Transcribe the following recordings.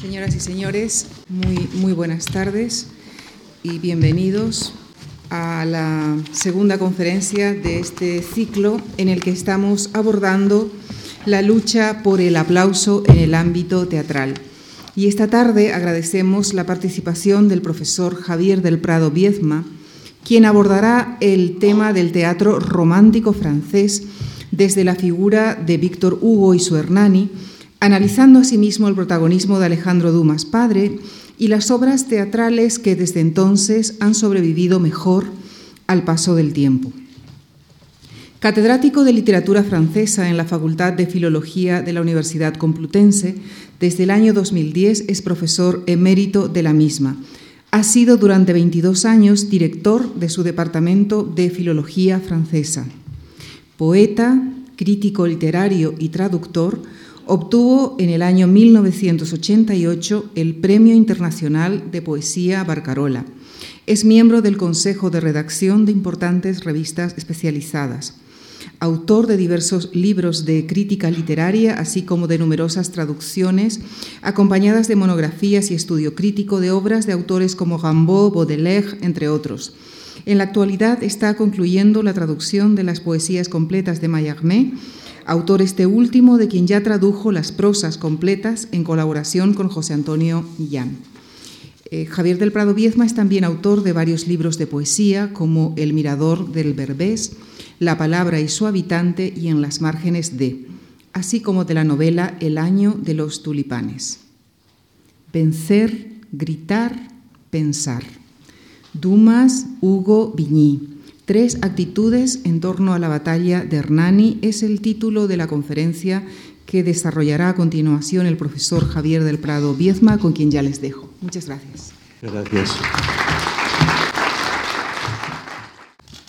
Señoras y señores, muy, muy buenas tardes y bienvenidos a la segunda conferencia de este ciclo en el que estamos abordando la lucha por el aplauso en el ámbito teatral. Y esta tarde agradecemos la participación del profesor Javier del Prado Viezma, quien abordará el tema del teatro romántico francés desde la figura de Víctor Hugo y su Hernani, analizando asimismo el protagonismo de Alejandro Dumas padre y las obras teatrales que desde entonces han sobrevivido mejor al paso del tiempo. Catedrático de literatura francesa en la Facultad de Filología de la Universidad Complutense, desde el año 2010 es profesor emérito de la misma. Ha sido durante 22 años director de su departamento de Filología francesa. Poeta, crítico literario y traductor, Obtuvo en el año 1988 el Premio Internacional de Poesía Barcarola. Es miembro del Consejo de Redacción de importantes revistas especializadas. Autor de diversos libros de crítica literaria, así como de numerosas traducciones, acompañadas de monografías y estudio crítico de obras de autores como Rimbaud, Baudelaire, entre otros. En la actualidad está concluyendo la traducción de las poesías completas de Mallarmé autor este último de quien ya tradujo las prosas completas en colaboración con José Antonio Millán. Eh, Javier del Prado Viezma es también autor de varios libros de poesía como El Mirador del Berbés, La Palabra y su Habitante y En las Márgenes de, así como de la novela El Año de los Tulipanes. Vencer, gritar, pensar. Dumas Hugo Viñí. Tres actitudes en torno a la batalla de Hernani es el título de la conferencia que desarrollará a continuación el profesor Javier del Prado Viezma, con quien ya les dejo. Muchas gracias. Gracias.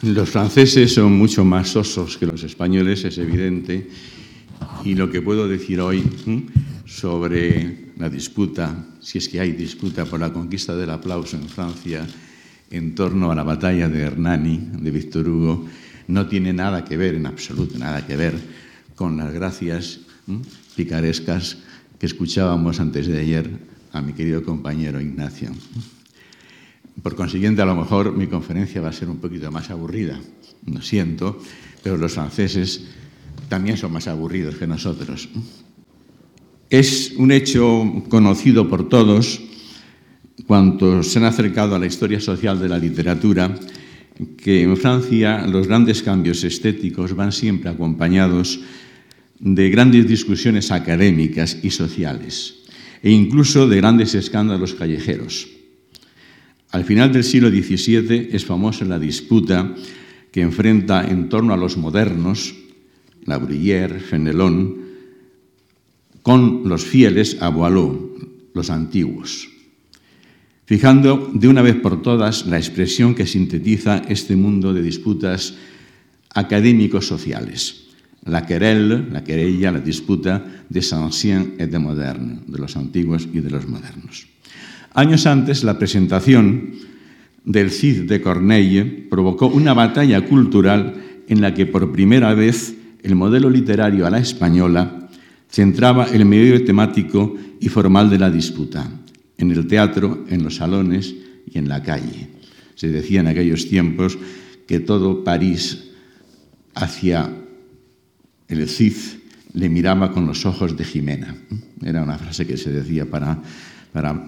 Los franceses son mucho más osos que los españoles, es evidente, y lo que puedo decir hoy sobre la disputa, si es que hay disputa por la conquista del aplauso en Francia, en torno a la batalla de Hernani, de Víctor Hugo, no tiene nada que ver, en absoluto nada que ver, con las gracias picarescas que escuchábamos antes de ayer a mi querido compañero Ignacio. Por consiguiente, a lo mejor mi conferencia va a ser un poquito más aburrida, lo siento, pero los franceses también son más aburridos que nosotros. Es un hecho conocido por todos cuantos se han acercado a la historia social de la literatura, que en Francia los grandes cambios estéticos van siempre acompañados de grandes discusiones académicas y sociales, e incluso de grandes escándalos callejeros. Al final del siglo XVII es famosa la disputa que enfrenta en torno a los modernos, la Bruyère, Fenelon, con los fieles a Boileau, los antiguos fijando de una vez por todas la expresión que sintetiza este mundo de disputas académicos sociales. La querelle, la querella, la disputa de anciens et de modernes, de los antiguos y de los modernos. Años antes, la presentación del Cid de Corneille provocó una batalla cultural en la que por primera vez el modelo literario a la española centraba el medio temático y formal de la disputa, en el teatro, en los salones y en la calle. Se decía en aquellos tiempos que todo París hacia el Cid le miraba con los ojos de Jimena. Era una frase que se decía para, para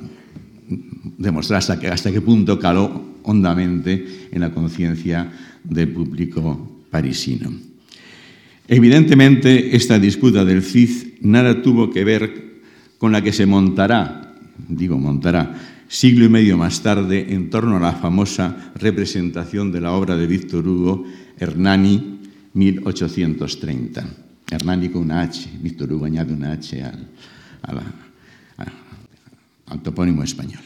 demostrar hasta, hasta qué punto caló hondamente en la conciencia del público parisino. Evidentemente, esta disputa del Cid nada tuvo que ver con la que se montará digo montará, siglo y medio más tarde en torno a la famosa representación de la obra de Víctor Hugo, Hernani, 1830. Hernani con una H, Víctor Hugo añade una H al, topónimo español.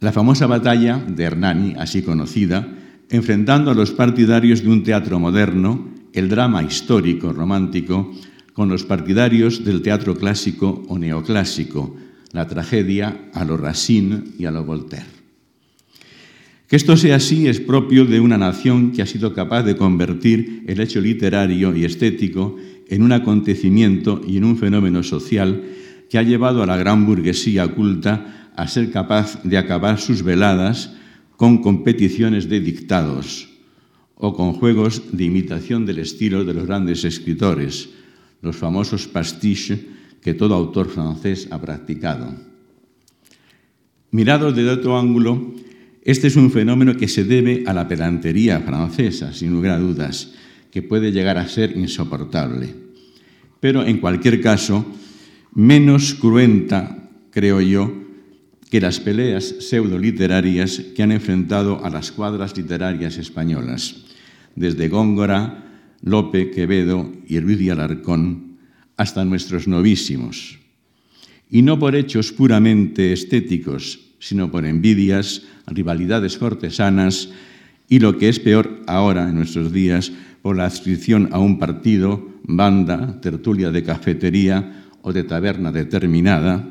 La famosa batalla de Hernani, así conocida, enfrentando a los partidarios de un teatro moderno, el drama histórico romántico, con los partidarios del teatro clásico o neoclásico, la tragedia a lo Racine y a lo Voltaire. Que esto sea así es propio de una nación que ha sido capaz de convertir el hecho literario y estético en un acontecimiento y en un fenómeno social que ha llevado a la gran burguesía culta a ser capaz de acabar sus veladas con competiciones de dictados o con juegos de imitación del estilo de los grandes escritores, los famosos pastiches que todo autor francés ha practicado. Mirado desde otro ángulo, este es un fenómeno que se debe a la pedantería francesa, sin lugar a dudas, que puede llegar a ser insoportable. Pero, en cualquier caso, menos cruenta, creo yo, que las peleas pseudoliterarias que han enfrentado a las cuadras literarias españolas, desde Góngora, Lope, Quevedo y Ruiz de Alarcón, hasta nuestros novísimos. Y no por hechos puramente estéticos, sino por envidias, rivalidades cortesanas y lo que es peor ahora en nuestros días, por la adscripción a un partido, banda, tertulia de cafetería o de taberna determinada,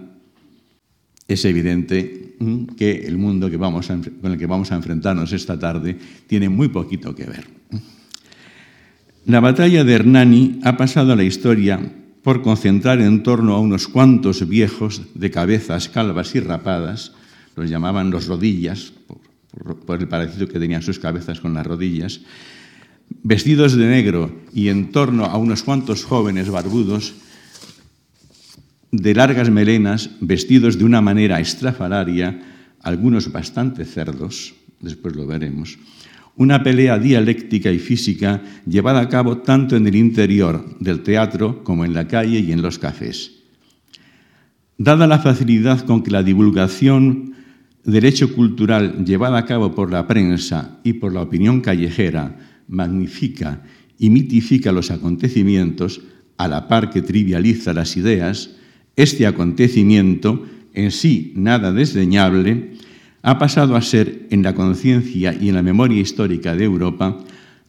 es evidente mm, que el mundo con el que vamos a enfrentarnos esta tarde tiene muy poquito que ver. La batalla de Hernani ha pasado a la historia por concentrar en torno a unos cuantos viejos de cabezas calvas y rapadas, los llamaban los rodillas, por, por el parecido que tenían sus cabezas con las rodillas, vestidos de negro y en torno a unos cuantos jóvenes barbudos de largas melenas, vestidos de una manera estrafalaria, algunos bastante cerdos, después lo veremos, una pelea dialéctica y física llevada a cabo tanto en el interior del teatro como en la calle y en los cafés. Dada la facilidad con que la divulgación del hecho cultural llevada a cabo por la prensa y por la opinión callejera magnifica y mitifica los acontecimientos, a la par que trivializa las ideas, este acontecimiento, en sí nada desdeñable, ha pasado a ser en la conciencia y en la memoria histórica de Europa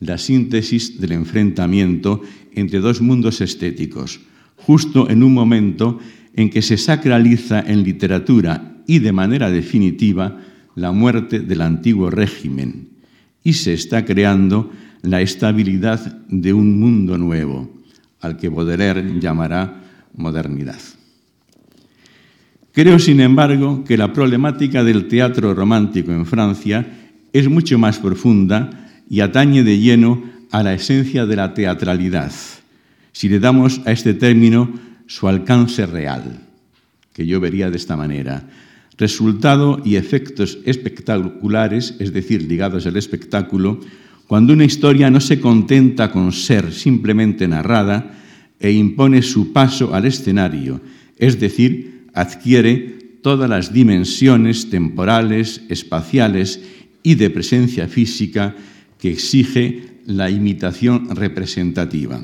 la síntesis del enfrentamiento entre dos mundos estéticos, justo en un momento en que se sacraliza en literatura y de manera definitiva la muerte del antiguo régimen y se está creando la estabilidad de un mundo nuevo, al que Baudelaire llamará modernidad. Creo, sin embargo, que la problemática del teatro romántico en Francia es mucho más profunda y atañe de lleno a la esencia de la teatralidad, si le damos a este término su alcance real, que yo vería de esta manera. Resultado y efectos espectaculares, es decir, ligados al espectáculo, cuando una historia no se contenta con ser simplemente narrada e impone su paso al escenario, es decir, adquiere todas las dimensiones temporales, espaciales y de presencia física que exige la imitación representativa,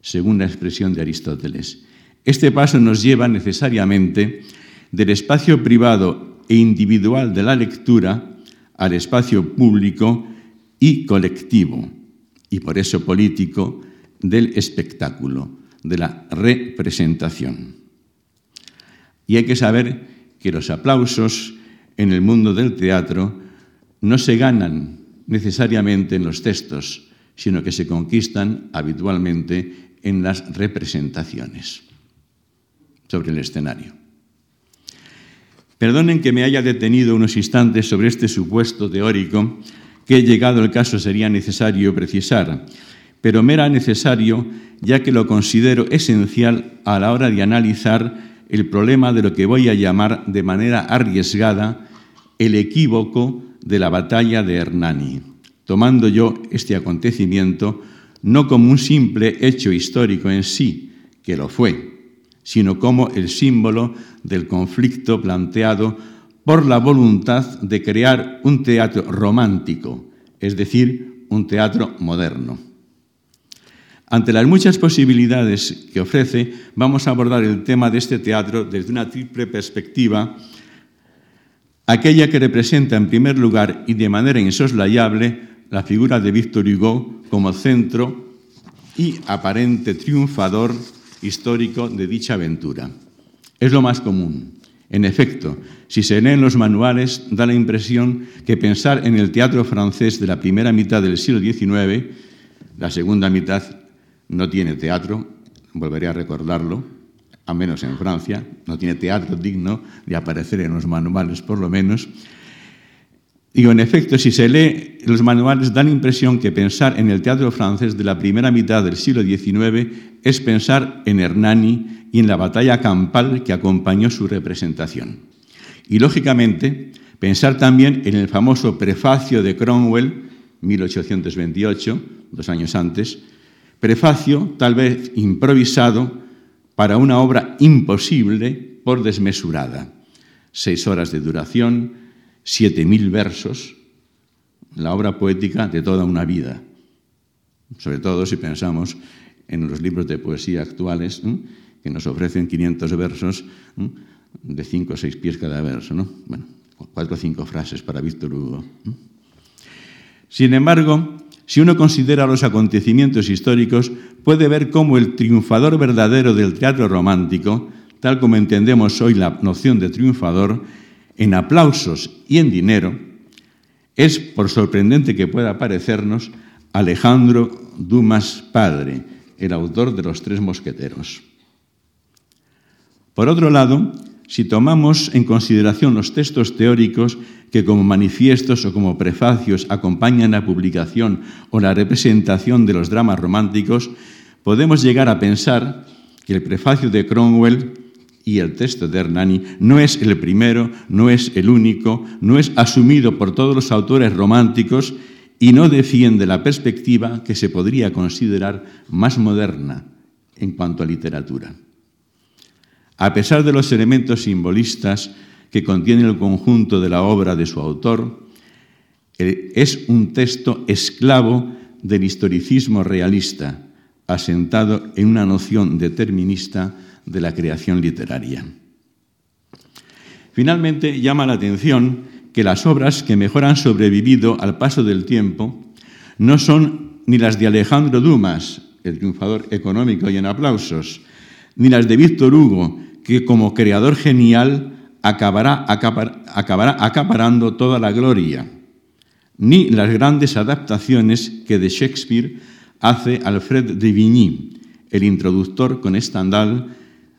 según la expresión de Aristóteles. Este paso nos lleva necesariamente del espacio privado e individual de la lectura al espacio público y colectivo, y por eso político, del espectáculo, de la representación. Y hay que saber que los aplausos en el mundo del teatro no se ganan necesariamente en los textos, sino que se conquistan habitualmente en las representaciones sobre el escenario. Perdonen que me haya detenido unos instantes sobre este supuesto teórico que, llegado el caso, sería necesario precisar, pero me era necesario ya que lo considero esencial a la hora de analizar el problema de lo que voy a llamar de manera arriesgada el equívoco de la batalla de Hernani, tomando yo este acontecimiento no como un simple hecho histórico en sí, que lo fue, sino como el símbolo del conflicto planteado por la voluntad de crear un teatro romántico, es decir, un teatro moderno. Ante las muchas posibilidades que ofrece, vamos a abordar el tema de este teatro desde una triple perspectiva, aquella que representa en primer lugar y de manera insoslayable la figura de Victor Hugo como centro y aparente triunfador histórico de dicha aventura. Es lo más común. En efecto, si se leen los manuales, da la impresión que pensar en el teatro francés de la primera mitad del siglo XIX, la segunda mitad no tiene teatro, volveré a recordarlo, a menos en Francia, no tiene teatro digno de aparecer en los manuales por lo menos. Digo, en efecto, si se lee los manuales, da la impresión que pensar en el teatro francés de la primera mitad del siglo XIX es pensar en Hernani y en la batalla campal que acompañó su representación. Y, lógicamente, pensar también en el famoso prefacio de Cromwell, 1828, dos años antes, prefacio tal vez improvisado para una obra imposible por desmesurada. Seis horas de duración, siete mil versos, la obra poética de toda una vida, sobre todo si pensamos en los libros de poesía actuales que nos ofrecen 500 versos de cinco o seis pies cada verso, ¿no? Bueno, cuatro o cinco frases para Víctor Hugo. Sin embargo, si uno considera los acontecimientos históricos, puede ver cómo el triunfador verdadero del teatro romántico, tal como entendemos hoy la noción de triunfador, en aplausos y en dinero, es, por sorprendente que pueda parecernos, Alejandro Dumas padre, el autor de Los Tres Mosqueteros. Por otro lado, si tomamos en consideración los textos teóricos que como manifiestos o como prefacios acompañan la publicación o la representación de los dramas románticos, podemos llegar a pensar que el prefacio de Cromwell y el texto de Hernani no es el primero, no es el único, no es asumido por todos los autores románticos y no defiende la perspectiva que se podría considerar más moderna en cuanto a literatura. A pesar de los elementos simbolistas que contiene el conjunto de la obra de su autor, es un texto esclavo del historicismo realista, asentado en una noción determinista de la creación literaria. Finalmente, llama la atención que las obras que mejor han sobrevivido al paso del tiempo no son ni las de Alejandro Dumas, el triunfador económico y en aplausos, ni las de Víctor Hugo, que como creador genial acabará, acaparando toda la gloria, ni las grandes adaptaciones que de Shakespeare hace Alfred de Vigny, el introductor con estandal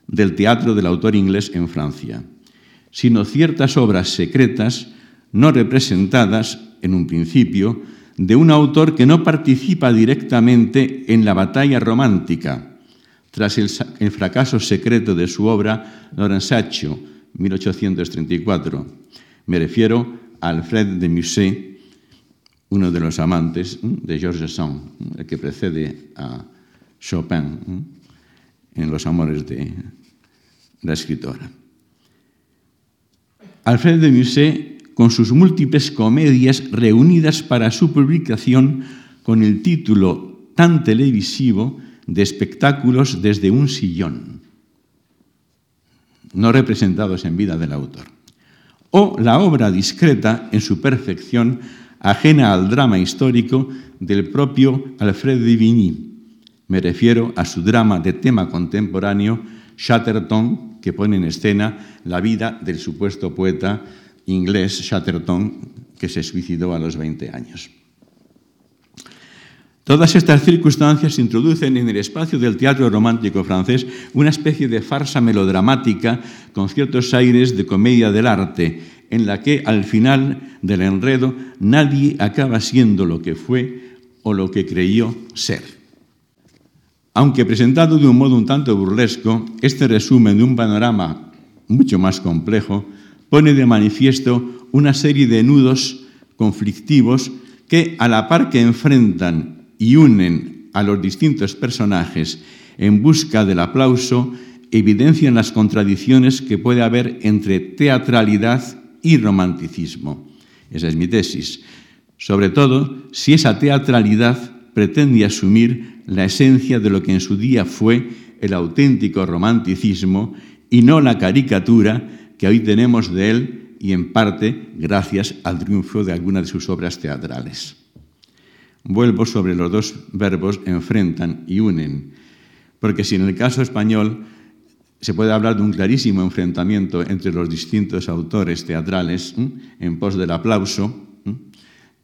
del teatro del autor inglés en Francia, sino ciertas obras secretas no representadas en un principio de un autor que no participa directamente en la batalla romántica, tras el, fracaso secreto de su obra Lorenzaccio, 1834. Me refiero a Alfred de Musset, uno de los amantes de Georges Sand, el que precede a Chopin en Los Amores de la escritora. Alfred de Musset, con sus múltiples comedias reunidas para su publicación con el título tan televisivo de espectáculos desde un sillón, no representados en vida del autor, o la obra discreta en su perfección, ajena al drama histórico del propio Alfred de Vigny. Me refiero a su drama de tema contemporáneo, Chatterton, que pone en escena la vida del supuesto poeta inglés Chatterton, que se suicidó a los 20 años. Todas estas circunstancias introducen en el espacio del teatro romántico francés una especie de farsa melodramática con ciertos aires de comedia del arte, en la que al final del enredo nadie acaba siendo lo que fue o lo que creyó ser. Aunque presentado de un modo un tanto burlesco, este resumen de un panorama mucho más complejo pone de manifiesto una serie de nudos conflictivos que, a la par que enfrentan y unen a los distintos personajes en busca del aplauso, evidencian las contradicciones que puede haber entre teatralidad y romanticismo. Esa es mi tesis. Sobre todo si esa teatralidad pretende asumir la esencia de lo que en su día fue el auténtico romanticismo y no la caricatura que hoy tenemos de él y en parte gracias al triunfo de algunas de sus obras teatrales. Vuelvo sobre los dos verbos enfrentan y unen, porque si en el caso español se puede hablar de un clarísimo enfrentamiento entre los distintos autores teatrales en pos del aplauso,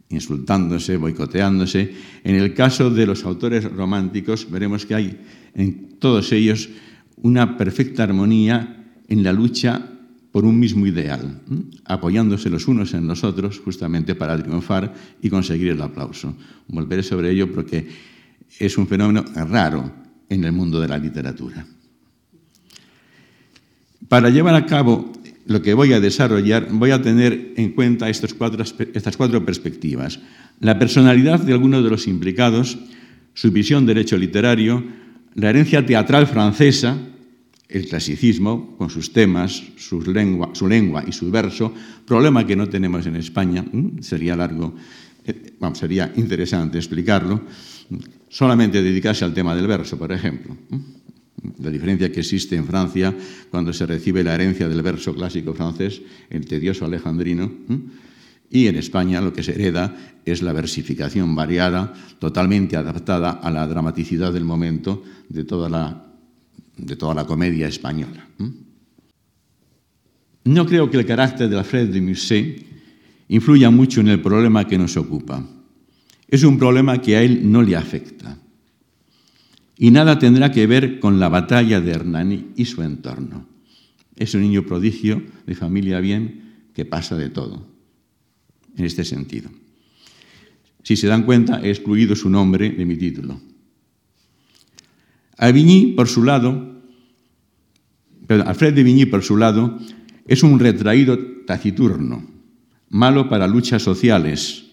insultándose, boicoteándose. En el caso de los autores románticos veremos que hay en todos ellos una perfecta armonía en la lucha por un mismo ideal, apoyándose los unos en los otros justamente para triunfar y conseguir el aplauso. Volveré sobre ello porque es un fenómeno raro en el mundo de la literatura. Para llevar a cabo lo que voy a desarrollar, voy a tener en cuenta estas cuatro perspectivas. La personalidad de algunos de los implicados, su visión del hecho literario, la herencia teatral francesa, el clasicismo, con sus temas, su lengua y su verso, problema que no tenemos en España, sería largo, eh, sería interesante explicarlo, solamente dedicarse al tema del verso, por ejemplo. La diferencia que existe en Francia cuando se recibe la herencia del verso clásico francés, el tedioso alejandrino, y en España lo que se hereda es la versificación variada, totalmente adaptada a la dramaticidad del momento de toda la, de toda la comedia española. No creo que el carácter de Alfred de Musset influya mucho en el problema que nos ocupa. Es un problema que a él no le afecta y nada tendrá que ver con la batalla de Hernani y su entorno. Es un niño prodigio de familia bien que pasa de todo, en este sentido. Si se dan cuenta, he excluido su nombre de mi título. Avigny, por su lado, Alfred de Vigny, por su lado, es un retraído taciturno, malo para luchas sociales,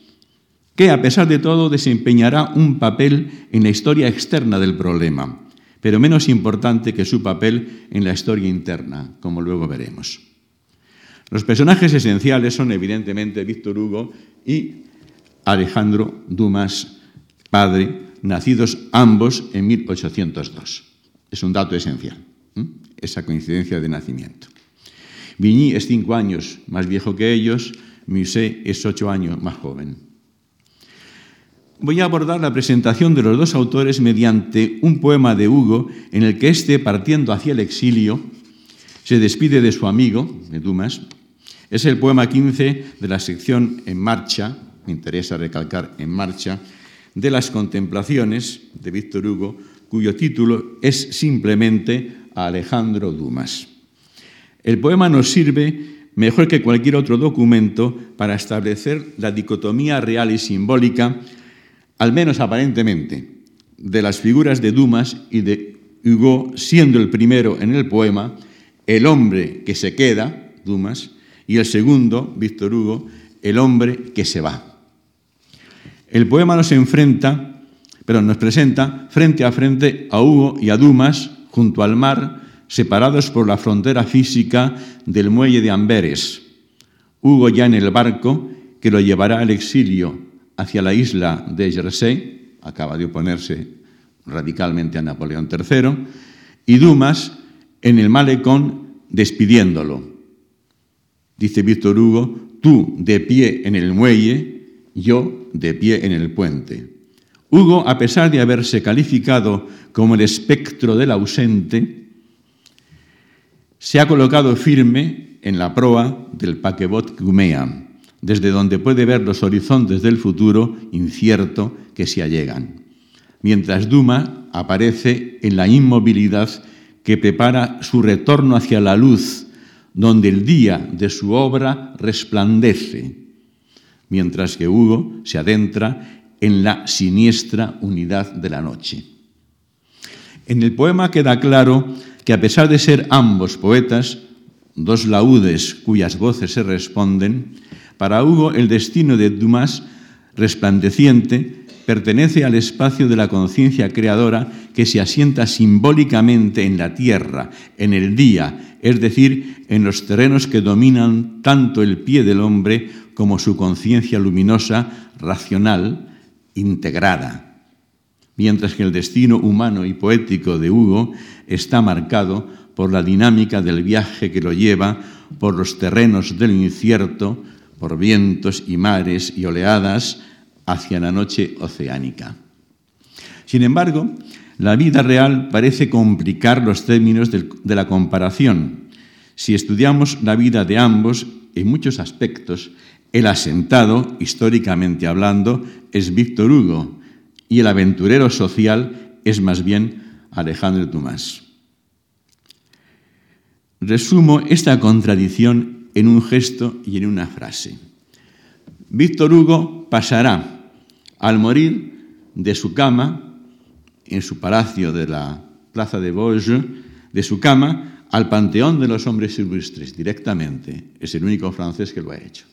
que a pesar de todo desempeñará un papel en la historia externa del problema, pero menos importante que su papel en la historia interna, como luego veremos. Los personajes esenciales son evidentemente Víctor Hugo y Alejandro Dumas, padre, nacidos ambos en 1802. Es un dato esencial, esa coincidencia de nacimiento. Vigny es cinco años más viejo que ellos, Musset es ocho años más joven voy a abordar la presentación de los dos autores mediante un poema de Hugo en el que éste, partiendo hacia el exilio, se despide de su amigo, de Dumas. Es el poema 15 de la sección En marcha, me interesa recalcar En marcha, de las contemplaciones de Víctor Hugo, cuyo título es simplemente Alejandro Dumas. El poema nos sirve mejor que cualquier otro documento para establecer la dicotomía real y simbólica al menos aparentemente, de las figuras de Dumas y de Hugo, siendo el primero en el poema el hombre que se queda, Dumas, y el segundo, Víctor Hugo, el hombre que se va. El poema nos enfrenta, pero nos presenta frente a frente a Hugo y a Dumas junto al mar, separados por la frontera física del muelle de Amberes. Hugo ya en el barco que lo llevará al exilio hacia la isla de Jersey, acaba de oponerse radicalmente a Napoleón III, y Dumas en el malecón despidiéndolo. Dice Víctor Hugo, tú de pie en el muelle, yo de pie en el puente. Hugo, a pesar de haberse calificado como el espectro del ausente, se ha colocado firme en la proa del paquebot Gumea desde donde puede ver los horizontes del futuro incierto que se allegan, mientras Duma aparece en la inmovilidad que prepara su retorno hacia la luz, donde el día de su obra resplandece, mientras que Hugo se adentra en la siniestra unidad de la noche. En el poema queda claro que a pesar de ser ambos poetas, dos laúdes cuyas voces se responden, para Hugo, el destino de Dumas, resplandeciente, pertenece al espacio de la conciencia creadora que se asienta simbólicamente en la tierra, en el día, es decir, en los terrenos que dominan tanto el pie del hombre como su conciencia luminosa, racional, integrada. Mientras que el destino humano y poético de Hugo está marcado por la dinámica del viaje que lo lleva por los terrenos del incierto, por vientos y mares y oleadas hacia la noche oceánica. Sin embargo, la vida real parece complicar los términos de la comparación. Si estudiamos la vida de ambos, en muchos aspectos, el asentado, históricamente hablando, es Víctor Hugo y el aventurero social es más bien Alejandro Dumas. Resumo esta contradicción en un gesto y en una frase. Víctor Hugo pasará, al morir, de su cama, en su palacio de la Plaza de Vosges, de su cama al Panteón de los Hombres Ilustres, directamente. Es el único francés que lo ha hecho.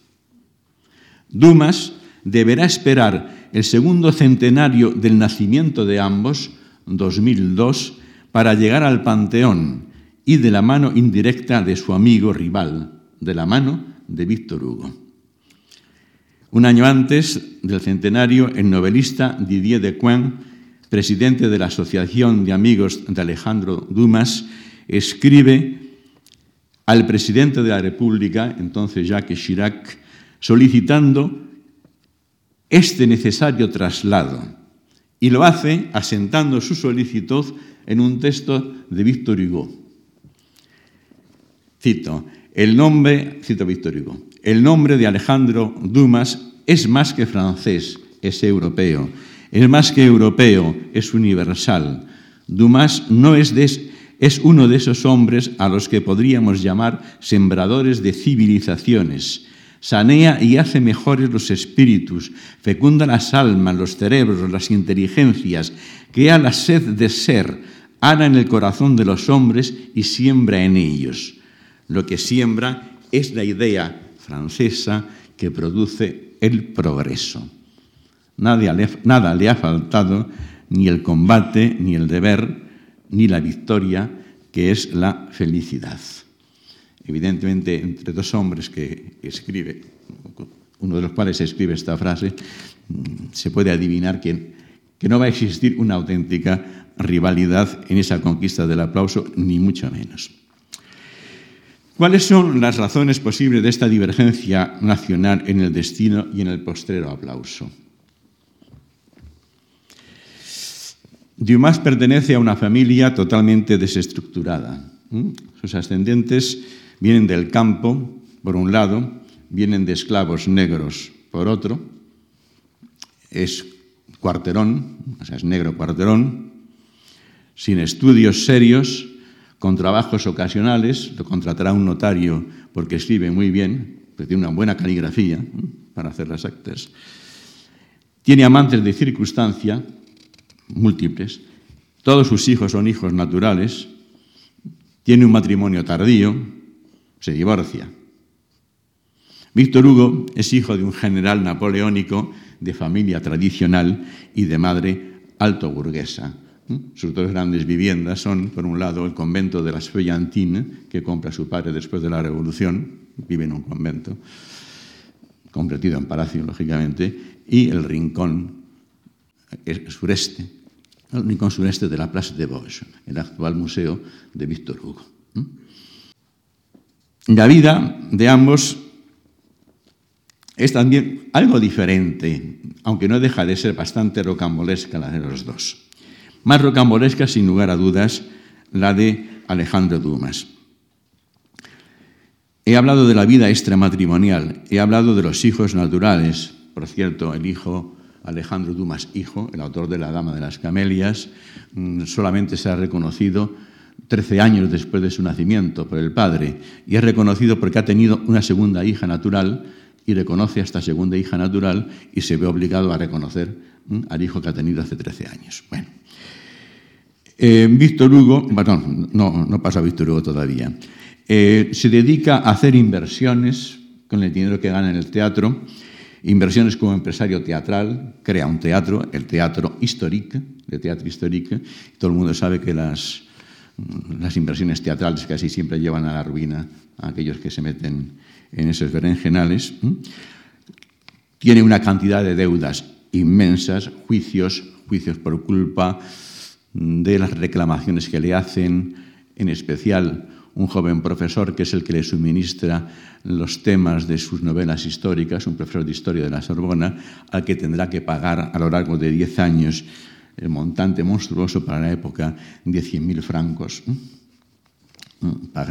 Dumas deberá esperar el segundo centenario del nacimiento de ambos, 2002, para llegar al Panteón y de la mano indirecta de su amigo rival, de la mano de Víctor Hugo. Un año antes del centenario, el novelista Didier de Decoing, presidente de la Asociación de Amigos de Alejandro Dumas, escribe al presidente de la República, entonces Jacques Chirac, solicitando este necesario traslado y lo hace asentando su solicitud en un texto de Víctor Hugo. Cito, el nombre, cito Víctor Hugo, el nombre de Alejandro Dumas es más que francés, es europeo. Es más que europeo, es universal. Dumas no es, es uno de esos hombres a los que podríamos llamar sembradores de civilizaciones. Sanea y hace mejores los espíritus, fecunda las almas, los cerebros, las inteligencias, crea la sed de ser, ana en el corazón de los hombres y siembra en ellos. Lo que siembra es la idea francesa que produce el progreso. Nada le, ha faltado, ni el combate, ni el deber, ni la victoria, que es la felicidad. Evidentemente, entre dos hombres que escribe, uno de los cuales escribe esta frase, mm, se puede adivinar que, que no va a existir una auténtica rivalidad en esa conquista del aplauso, ni mucho menos. ¿Cuáles son las razones posibles de esta divergencia nacional en el destino y en el postrero aplauso? Dumas pertenece a una familia totalmente desestructurada. Sus ascendientes vienen del campo, por un lado, vienen de esclavos negros, por otro. Es cuarterón, o sea, es negro cuarterón, sin estudios serios, con trabajos ocasionales, lo contratará un notario porque escribe muy bien, porque tiene una buena caligrafía para hacer las actas. Tiene amantes de circunstancia, múltiples, todos sus hijos son hijos naturales, tiene un matrimonio tardío, se divorcia. Víctor Hugo es hijo de un general napoleónico de familia tradicional y de madre alto burguesa. Sus dos grandes viviendas son, por un lado, el convento de las Feuillantines, que compra su padre después de la Revolución, vive en un convento, convertido en palacio, lógicamente, y el rincón el sureste, el rincón sureste de la Place de Vosges, el actual museo de Víctor Hugo. La vida de ambos es también algo diferente, aunque no deja de ser bastante rocambolesca la de los dos. Más rocambolesca, sin lugar a dudas, la de Alejandro Dumas. He hablado de la vida extramatrimonial, he hablado de los hijos naturales. Por cierto, el hijo Alejandro Dumas, hijo, el autor de La Dama de las Camelias, mm, solamente se ha reconocido 13 años después de su nacimiento por el padre y es reconocido porque ha tenido una segunda hija natural y reconoce a esta segunda hija natural y se ve obligado a reconocer al hijo que ha tenido hace 13 años. Bueno, eh, Víctor Hugo, perdón, no, no pasa Víctor Hugo todavía, eh, se dedica a hacer inversiones con el dinero que gana en el teatro Inversiones como empresario teatral, crea un teatro, el Teatro Historique, de Teatro Historique. Todo el mundo sabe que las, las inversiones teatrales casi siempre llevan a la ruina a aquellos que se meten en esos berenjenales. Tiene una cantidad de deudas inmensas, juicios, juicios por culpa de las reclamaciones que le hacen, en especial un joven profesor que es el que le suministra los temas de sus novelas históricas, un profesor de historia de la Sorbona, al que tendrá que pagar a lo largo de 10 años el montante monstruoso para la época de 100.000 francos,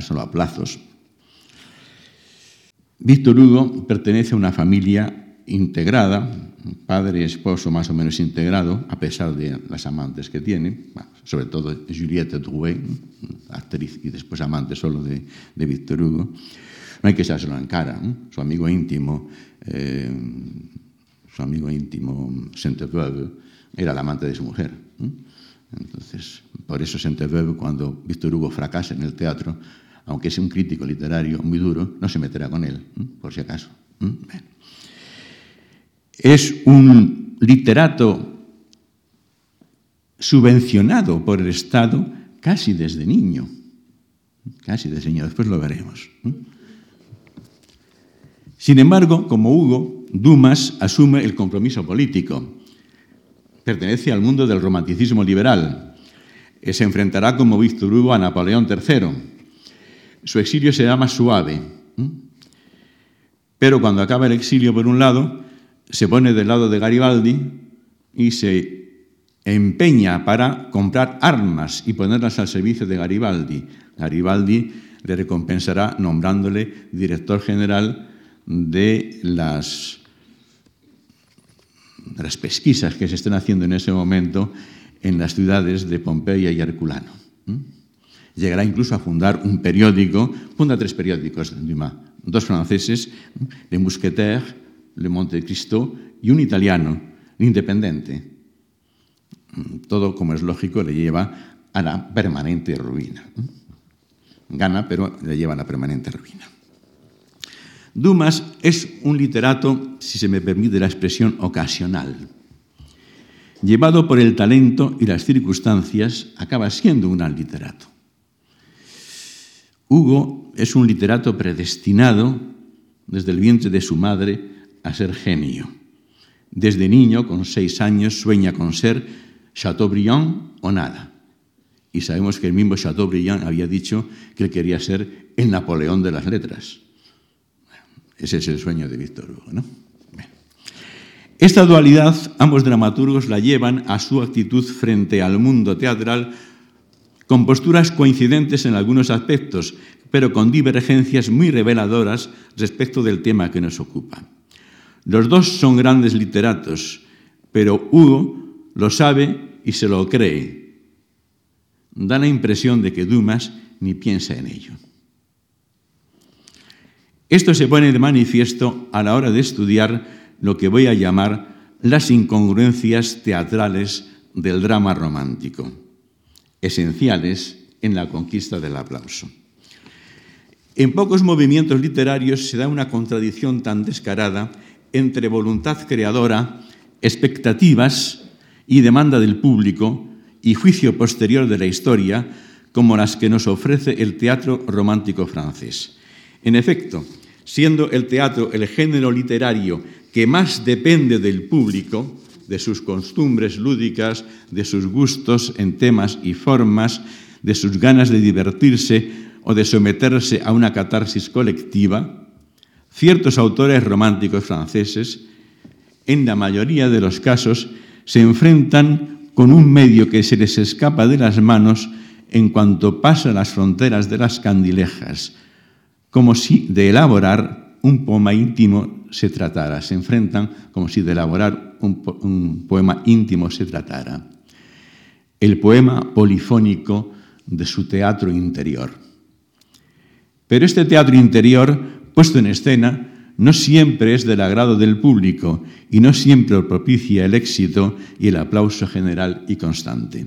solo a plazos. Víctor Hugo pertenece a una familia integrada, padre y esposo más o menos integrado, a pesar de las amantes que tiene, sobre todo Juliette Drouet, actriz y después amante solo de, de Victor Hugo. No hay que echárselo en cara, su amigo íntimo, eh, su amigo íntimo Sainte-Beuve, era el amante de su mujer. Entonces, por eso Sainte-Beuve, cuando Victor Hugo fracasa en el teatro, aunque es un crítico literario muy duro, no se meterá con él, por si acaso. Es un literato subvencionado por el Estado casi desde niño. Casi desde niño, después lo veremos. Sin embargo, como Hugo, Dumas asume el compromiso político. Pertenece al mundo del romanticismo liberal. Se enfrentará como Víctor Hugo a Napoleón III su exilio será más suave. Pero cuando acaba el exilio, por un lado, se pone del lado de Garibaldi y se empeña para comprar armas y ponerlas al servicio de Garibaldi. Garibaldi le recompensará nombrándole director general de las, las pesquisas que se están haciendo en ese momento en las ciudades de Pompeya y Herculano. Llegará incluso a fundar un periódico, funda tres periódicos, Dumas, dos franceses, Le Mousquetaire, Le Monte Cristo, y un italiano, Independiente. Todo, como es lógico, le lleva a la permanente ruina. Gana, pero le lleva a la permanente ruina. Dumas es un literato, si se me permite la expresión, ocasional. Llevado por el talento y las circunstancias, acaba siendo un gran literato. Hugo es un literato predestinado desde el vientre de su madre a ser genio. Desde niño, con seis años, sueña con ser Chateaubriand o nada. Y sabemos que el mismo Chateaubriand había dicho que quería ser el Napoleón de las letras. Ese es el sueño de Víctor Hugo, ¿no? Esta dualidad, ambos dramaturgos la llevan a su actitud frente al mundo teatral con posturas coincidentes en algunos aspectos, pero con divergencias muy reveladoras respecto del tema que nos ocupa. Los dos son grandes literatos, pero Hugo lo sabe y se lo cree. Da la impresión de que Dumas ni piensa en ello. Esto se pone de manifiesto a la hora de estudiar lo que voy a llamar las incongruencias teatrales del drama romántico esenciales en la conquista del aplauso. En pocos movimientos literarios se da una contradicción tan descarada entre voluntad creadora, expectativas y demanda del público y juicio posterior de la historia como las que nos ofrece el teatro romántico francés. En efecto, siendo el teatro el género literario que más depende del público, de sus costumbres lúdicas, de sus gustos en temas y formas, de sus ganas de divertirse o de someterse a una catarsis colectiva, ciertos autores románticos franceses, en la mayoría de los casos, se enfrentan con un medio que se les escapa de las manos en cuanto pasa las fronteras de las candilejas, como si de elaborar un poema íntimo se tratara. Se enfrentan como si de elaborar un, poema íntimo se tratara. El poema polifónico de su teatro interior. Pero este teatro interior, puesto en escena, no siempre es del agrado del público y no siempre propicia el éxito y el aplauso general y constante.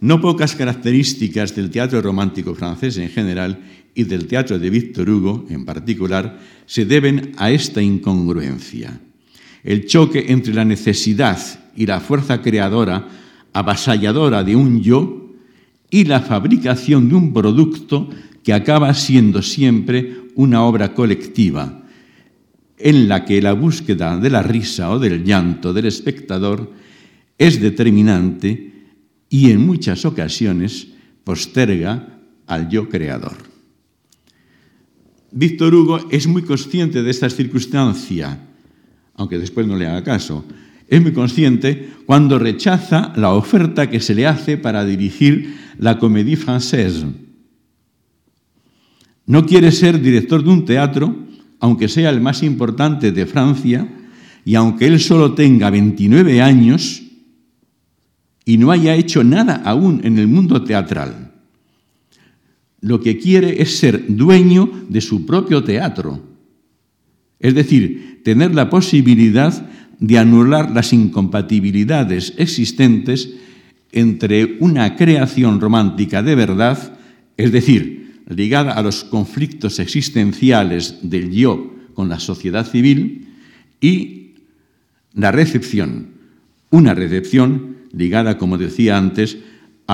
No pocas características del teatro romántico francés en general y del teatro de Víctor Hugo en particular se deben a esta incongruencia el choque entre la necesidad y la fuerza creadora avasalladora de un yo y la fabricación de un producto que acaba siendo siempre una obra colectiva, en la que la búsqueda de la risa o del llanto del espectador es determinante y en muchas ocasiones posterga al yo creador. Víctor Hugo es muy consciente de esta circunstancia aunque después no le haga caso. Es muy consciente cuando rechaza la oferta que se le hace para dirigir la Comédie Française. No quiere ser director de un teatro aunque sea el más importante de Francia, y aunque él solo tenga 29 años y no haya hecho nada aún en el mundo teatral, lo que quiere es ser dueño de su propio teatro. Es decir, tener la posibilidad de anular las incompatibilidades existentes entre una creación romántica de verdad, es decir, ligada a los conflictos existenciales del yo con la sociedad civil, y la recepción, una recepción ligada, como decía antes,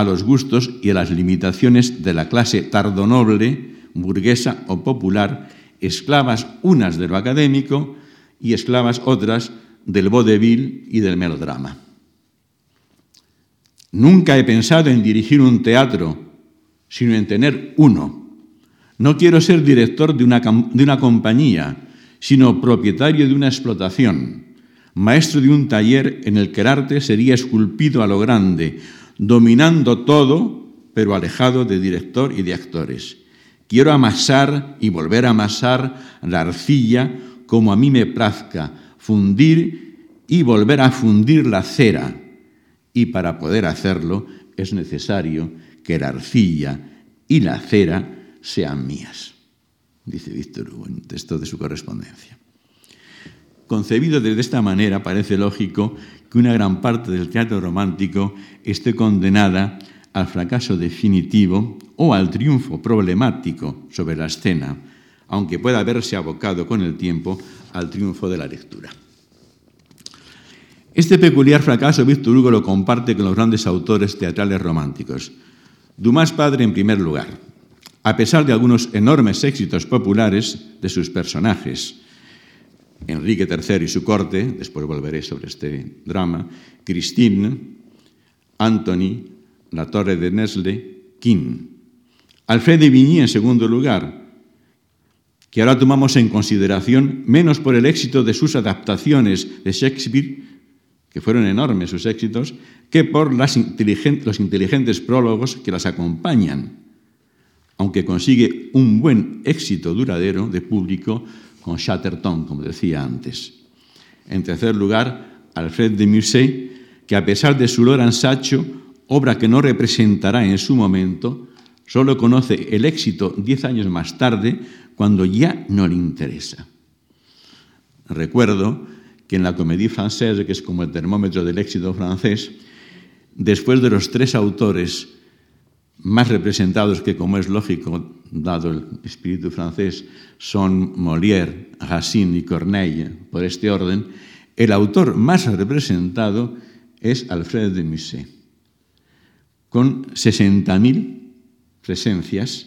a los gustos y a las limitaciones de la clase tardonoble, burguesa o popular, esclavas unas de lo académico y esclavas otras del vodevil y del melodrama. Nunca he pensado en dirigir un teatro, sino en tener uno. No quiero ser director de una, de una compañía, sino propietario de una explotación, maestro de un taller en el que el arte sería esculpido a lo grande, dominando todo, pero alejado de director y de actores. Quiero amasar y volver a amasar la arcilla como a mí me plazca, fundir y volver a fundir la cera. Y para poder hacerlo es necesario que la arcilla y la cera sean mías, dice Víctor Hugo en texto de su correspondencia. Concebido de esta manera, parece lógico que una gran parte del teatro romántico esté condenada al fracaso definitivo o al triunfo problemático sobre la escena, aunque pueda haberse abocado con el tiempo al triunfo de la lectura. Este peculiar fracaso Víctor Hugo lo comparte con los grandes autores teatrales románticos. Dumas padre en primer lugar, a pesar de algunos enormes éxitos populares de sus personajes, Enrique III y su corte, después volveré sobre este drama, Christine, Anthony, la torre de Nesle, King. Alfred de Vigny en segundo lugar, que ahora tomamos en consideración menos por el éxito de sus adaptaciones de Shakespeare, que fueron enormes sus éxitos, que por los inteligentes prólogos que las acompañan, aunque consigue un buen éxito duradero de público con Chatterton, como decía antes. En tercer lugar, Alfred de Musset, que a pesar de su Loran Sacho, obra que no representará en su momento, solo conoce el éxito diez años más tarde, cuando ya no le interesa. Recuerdo que en la Comédie Française, que es como el termómetro del éxito francés, después de los tres autores más representados, que como es lógico, dado el espíritu francés, son Molière, Racine y Corneille, por este orden, el autor más representado es Alfred de Musset, con 60.000 presencias,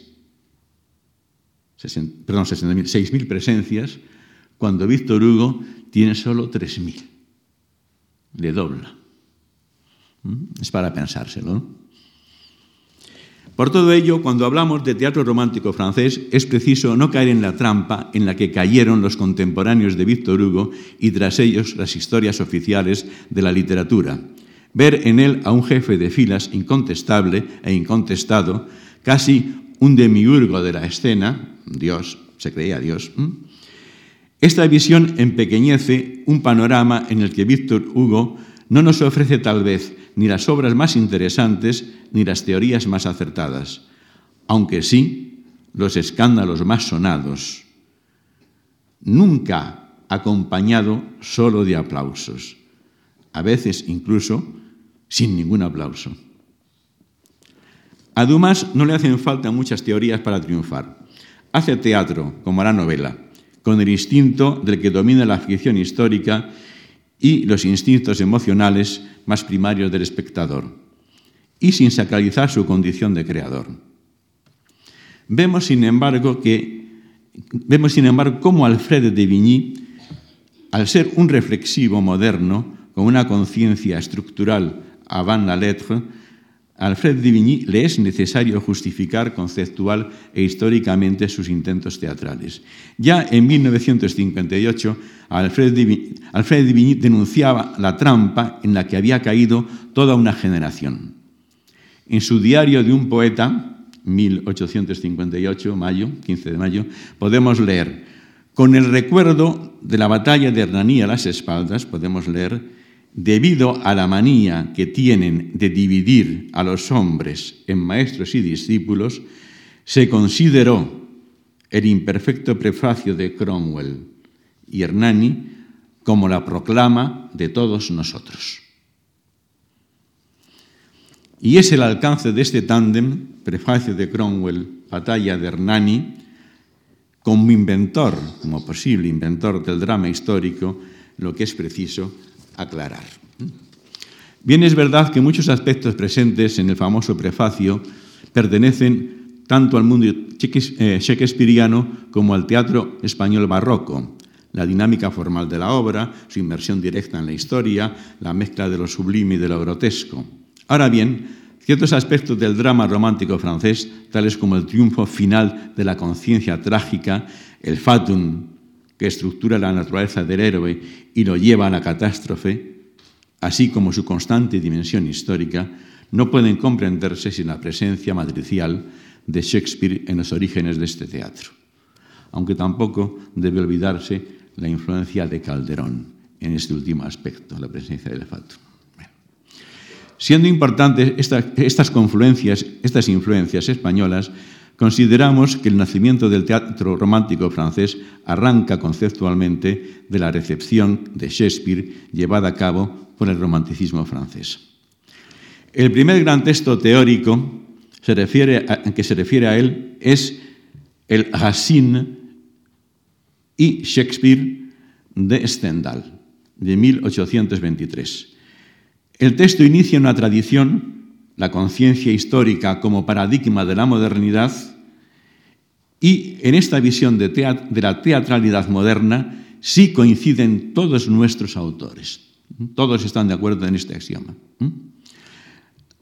perdón, 60.000, 6.000 presencias, cuando Víctor Hugo tiene solo 3.000. Le dobla. ¿Mm? Es para pensárselo. Por todo ello, cuando hablamos de teatro romántico francés, es preciso no caer en la trampa en la que cayeron los contemporáneos de Víctor Hugo y tras ellos las historias oficiales de la literatura. Ver en él a un jefe de filas incontestable e incontestado, casi un demiurgo de la escena, Dios, se creía Dios. Esta visión empequeñece un panorama en el que Víctor Hugo no nos ofrece tal vez ni las obras más interesantes ni las teorías más acertadas, aunque sí los escándalos más sonados, nunca acompañado solo de aplausos, a veces incluso sin ningún aplauso. A Dumas no le hacen falta muchas teorías para triunfar. Hace teatro, como la novela, con el instinto del que domina la ficción histórica y los instintos emocionales más primarios del espectador, y sin sacralizar su condición de creador. Vemos, sin embargo, que vemos, sin embargo, cómo Alfred de Vigny, al ser un reflexivo moderno, con una conciencia estructural avant la lettre, Alfred de Vigny le es necesario justificar conceptual e históricamente sus intentos teatrales. Ya en 1958, Alfred de Vigny denunciaba la trampa en la que había caído toda una generación. En su diario de un poeta, 1858, mayo, 15 de mayo, podemos leer, Con el recuerdo de la batalla de Hernani a las espaldas, podemos leer, debido a la manía que tienen de dividir a los hombres en maestros y discípulos, se consideró el imperfecto prefacio de Cromwell y Hernani como la proclama de todos nosotros. Y es el alcance de este tándem, prefacio de Cromwell, batalla de Hernani, como inventor, como posible inventor del drama histórico, lo que es preciso aclarar. Bien es verdad que muchos aspectos presentes en el famoso prefacio pertenecen tanto al mundo eh, shakespeariano como al teatro español barroco, la dinámica formal de la obra, su inmersión directa en la historia, la mezcla de lo sublime y de lo grotesco. Ahora bien, ciertos aspectos del drama romántico francés, tales como el triunfo final de la conciencia trágica, el fatum que estructura la naturaleza del héroe y lo lleva a la catástrofe, así como su constante dimensión histórica, no pueden comprenderse sin la presencia matricial de Shakespeare en los orígenes de este teatro. Aunque tampoco debe olvidarse la influencia de Calderón en este último aspecto, la presencia del fatum. Siendo importantes estas confluencias, estas influencias españolas, consideramos que el nacimiento del teatro romántico francés arranca conceptualmente de la recepción de Shakespeare llevada a cabo por el romanticismo francés. El primer gran texto teórico que se refiere a él es el Racine y Shakespeare de Stendhal, de 1823. El texto inicia una tradición, la conciencia histórica como paradigma de la modernidad, y en esta visión de, la teatralidad moderna sí coinciden todos nuestros autores. Todos están de acuerdo en este axioma.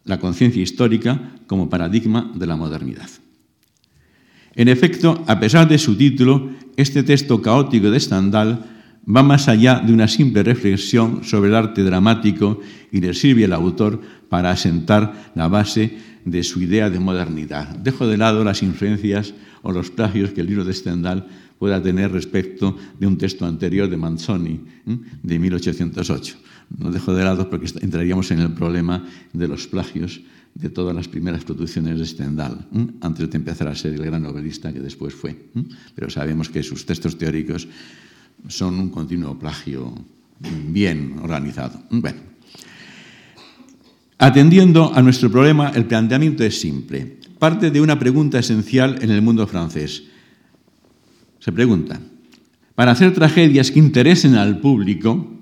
La conciencia histórica como paradigma de la modernidad. En efecto, a pesar de su título, este texto caótico de Stendhal va más allá de una simple reflexión sobre el arte dramático y le sirve al autor para asentar la base de su idea de modernidad. Dejo de lado las influencias o los plagios que el libro de Stendhal pueda tener respecto de un texto anterior de Manzoni, de 1808. No dejo de lado porque entraríamos en el problema de los plagios de todas las primeras producciones de Stendhal, antes de empezar a ser el gran novelista que después fue. Pero sabemos que sus textos teóricos son un continuo plagio bien organizado. Bueno, atendiendo a nuestro problema, el planteamiento es simple. Parte de una pregunta esencial en el mundo francés. Se pregunta, para hacer tragedias que interesen al público,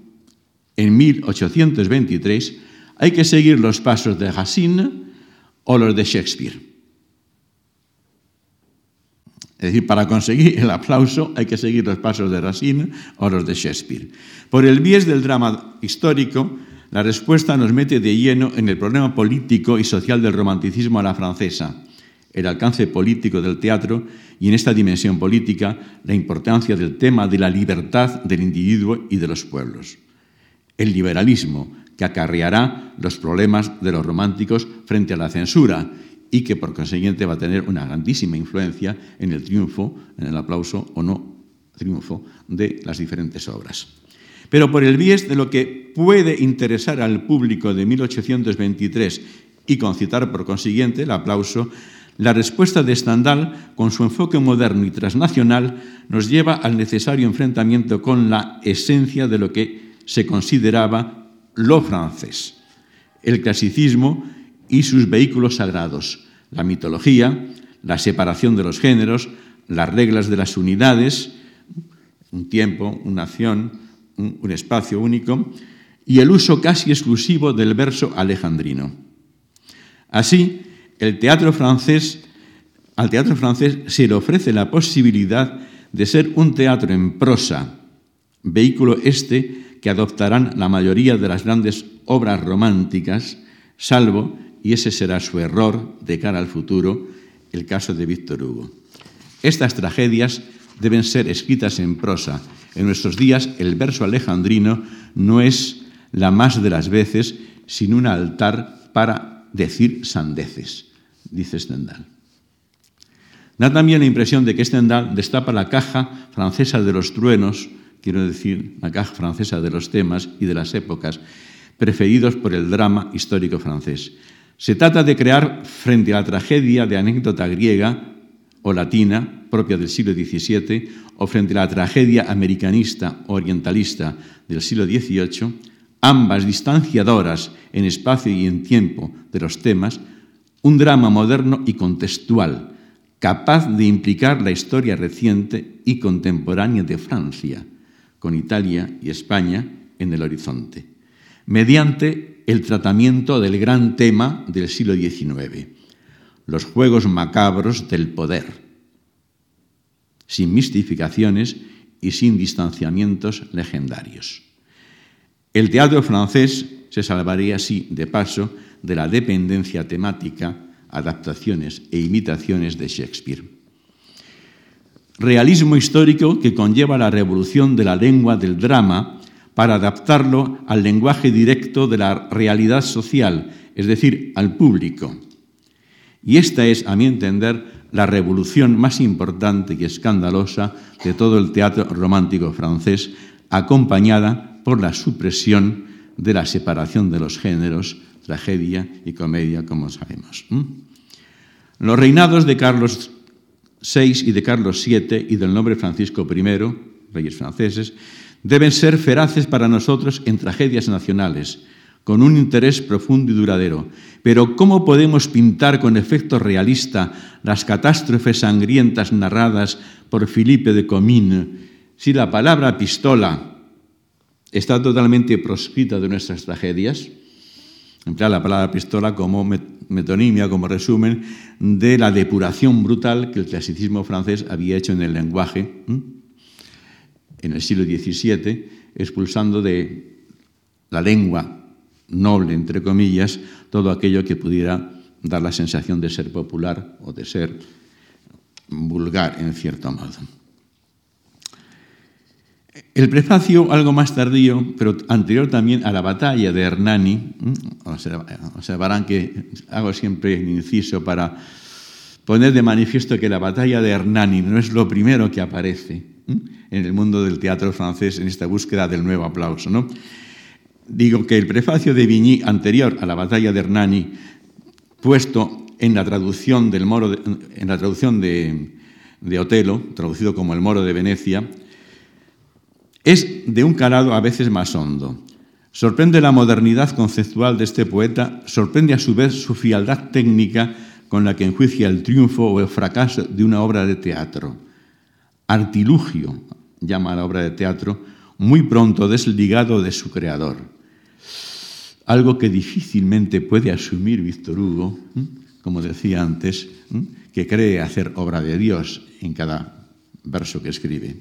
en 1823 hay que seguir los pasos de Racine o los de Shakespeare. Es decir, para conseguir el aplauso hay que seguir los pasos de Racine o los de Shakespeare. Por el bies del drama histórico, la respuesta nos mete de lleno en el problema político y social del romanticismo a la francesa, el alcance político del teatro y en esta dimensión política la importancia del tema de la libertad del individuo y de los pueblos. El liberalismo, que acarreará los problemas de los románticos frente a la censura y que por consiguiente va a tener una grandísima influencia en el triunfo, en el aplauso o no triunfo de las diferentes obras. Pero por el bies de lo que puede interesar al público de 1823 y concitar por consiguiente el aplauso, la respuesta de Stendhal, con su enfoque moderno y transnacional, nos lleva al necesario enfrentamiento con la esencia de lo que se consideraba lo francés, el clasicismo y sus vehículos sagrados, la mitología, la separación de los géneros, las reglas de las unidades, un tiempo, una acción, un, espacio único, y el uso casi exclusivo del verso alejandrino. Así, el teatro francés, al teatro francés se le ofrece la posibilidad de ser un teatro en prosa, vehículo este que adoptarán la mayoría de las grandes obras románticas, salvo y ese será su error de cara al futuro, el caso de Víctor Hugo. Estas tragedias deben ser escritas en prosa. En nuestros días el verso alejandrino no es la más de las veces, sino un altar para decir sandeces, dice Stendhal. Da también la impresión de que Stendhal destapa la caja francesa de los truenos, quiero decir, la caja francesa de los temas y de las épocas preferidos por el drama histórico francés. Se trata de crear, frente a la tragedia de anécdota griega o latina, propia del siglo XVII, o frente a la tragedia americanista o orientalista del siglo XVIII, ambas distanciadoras en espacio y en tiempo de los temas, un drama moderno y contextual, capaz de implicar la historia reciente y contemporánea de Francia, con Italia y España en el horizonte, mediante el tratamiento del gran tema del siglo XIX, los juegos macabros del poder, sin mistificaciones y sin distanciamientos legendarios. El teatro francés se salvaría así, de paso, de la dependencia temática adaptaciones e imitaciones de Shakespeare. Realismo histórico que conlleva la revolución de la lengua del drama para adaptarlo al lenguaje directo de la realidad social, es decir, al público. Y esta es, a mi entender, la revolución más importante y escandalosa de todo el teatro romántico francés, acompañada por la supresión de la separación de los géneros, tragedia y comedia, como sabemos. Los reinados de Carlos VI y de Carlos VII y del nombre Francisco I, reyes franceses, deben ser feraces para nosotros en tragedias nacionales, con un interés profundo y duradero. Pero ¿cómo podemos pintar con efecto realista las catástrofes sangrientas narradas por Filipe de Comines si la palabra pistola está totalmente proscrita de nuestras tragedias? emplear la palabra pistola como metonimia, como resumen de la depuración brutal que el clasicismo francés había hecho en el lenguaje en el siglo XVII, expulsando de la lengua noble, entre comillas, todo aquello que pudiera dar la sensación de ser popular o de ser vulgar, en cierto modo. El prefacio, algo más tardío, pero anterior también a la batalla de Hernani, observarán que hago siempre un inciso para poner de manifiesto que la batalla de Hernani no es lo primero que aparece en el mundo del teatro francés en esta búsqueda del nuevo aplauso. ¿no? Digo que el prefacio de Vigny anterior a la batalla de Hernani, puesto en la traducción, del moro en la traducción de, de Otelo, traducido como el moro de Venecia, es de un calado a veces más hondo. Sorprende la modernidad conceptual de este poeta, sorprende a su vez su fialdad técnica con la que enjuicia el triunfo o el fracaso de una obra de teatro. Artilugio, llama la obra de teatro, muy pronto desligado de su creador. Algo que difícilmente puede asumir Víctor Hugo, como decía antes, que cree hacer obra de Dios en cada verso que escribe.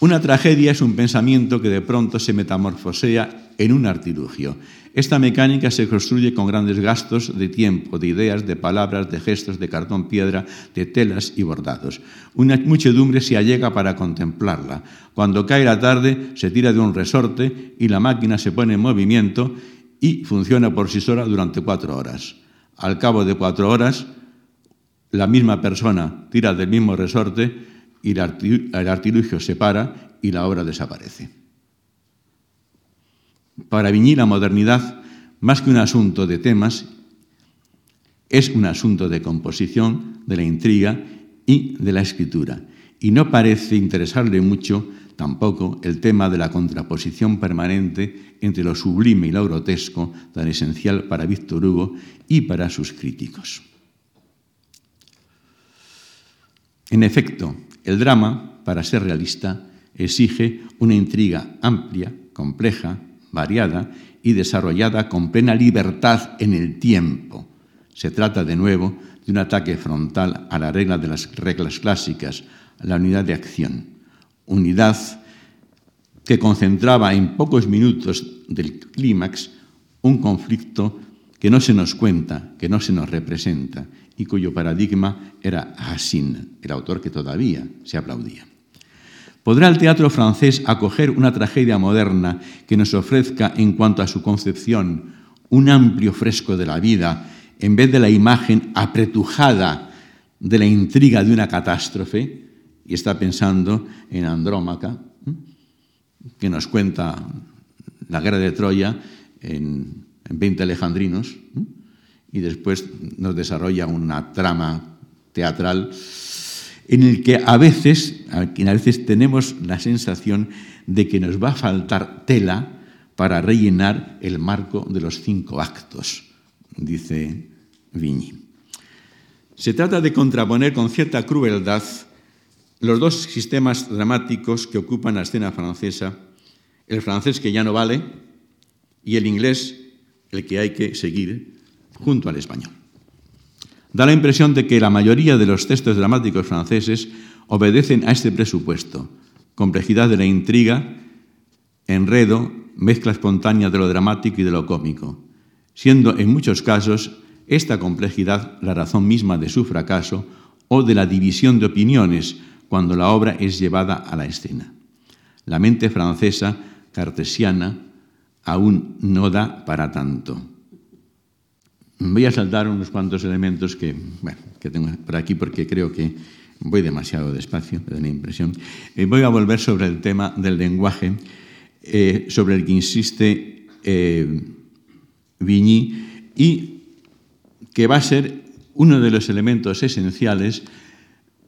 Una tragedia es un pensamiento que de pronto se metamorfosea en un artilugio. Esta mecánica se construye con grandes gastos de tiempo, de ideas, de palabras, de gestos, de cartón piedra, de telas y bordados. Una muchedumbre se allega para contemplarla. Cuando cae la tarde se tira de un resorte y la máquina se pone en movimiento y funciona por sí sola durante cuatro horas. Al cabo de cuatro horas, la misma persona tira del mismo resorte y el artilugio se para y la obra desaparece. Para Vigny la modernidad, más que un asunto de temas, es un asunto de composición, de la intriga y de la escritura. Y no parece interesarle mucho tampoco el tema de la contraposición permanente entre lo sublime y lo grotesco, tan esencial para Víctor Hugo y para sus críticos. En efecto, el drama, para ser realista, exige una intriga amplia, compleja, variada y desarrollada con plena libertad en el tiempo. Se trata de nuevo de un ataque frontal a la regla de las reglas clásicas, la unidad de acción. Unidad que concentraba en pocos minutos del clímax un conflicto que no se nos cuenta, que no se nos representa y cuyo paradigma era Hassin, el autor que todavía se aplaudía. ¿Podrá el teatro francés acoger una tragedia moderna que nos ofrezca, en cuanto a su concepción, un amplio fresco de la vida en vez de la imagen apretujada de la intriga de una catástrofe, y está pensando en Andrómaca, que nos cuenta la guerra de Troya en, 20 alejandrinos, y después nos desarrolla una trama teatral en el que a veces, a veces tenemos la sensación de que nos va a faltar tela para rellenar el marco de los cinco actos, dice Vigny. Se trata de contraponer con cierta crueldad los dos sistemas dramáticos que ocupan la escena francesa, el francés que ya no vale y el inglés el que hay que seguir junto al español. Da la impresión de que la mayoría de los textos dramáticos franceses obedecen a este presupuesto, complejidad de la intriga, enredo, mezcla espontánea de lo dramático y de lo cómico, siendo en muchos casos esta complejidad la razón misma de su fracaso o de la división de opiniones cuando la obra es llevada a la escena. La mente francesa, cartesiana, aún no da para tanto. Voy a saltar unos cuantos elementos que, tengo por aquí porque creo que voy demasiado despacio, me da la impresión. Eh, voy a volver sobre el tema del lenguaje, eh, sobre el que insiste eh, Vigny y que va a ser uno de los elementos esenciales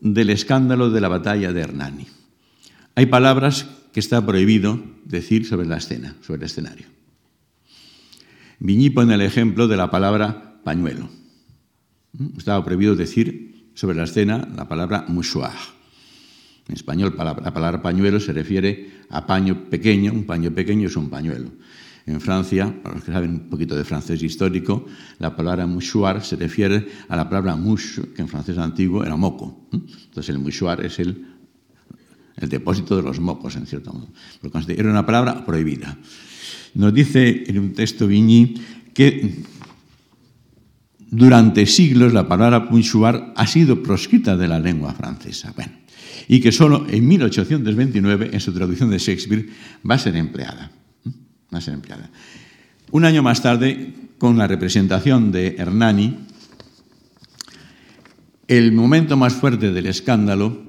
del escándalo de la batalla de Hernani. Hay palabras que está prohibido decir sobre la escena, sobre el escenario. Vigny pone el ejemplo de la palabra pañuelo. Estaba prohibido decir sobre la escena la palabra mouchoir. En español, la palabra pañuelo se refiere a paño pequeño, un paño pequeño es un pañuelo. En Francia, para los que saben un poquito de francés histórico, la palabra mouchoir se refiere a la palabra mouche, que en francés antiguo era moco. Entonces el mouchoir es el depósito de los mocos, en cierto modo. Era una palabra prohibida. Nos dice en un texto Vigny que durante siglos la palabra mouchoir ha sido proscrita de la lengua francesa. Bueno, y que solo en 1829, en su traducción de Shakespeare, va a ser empleada más empleada. Un año más tarde, con la representación de Hernani, el momento más fuerte del escándalo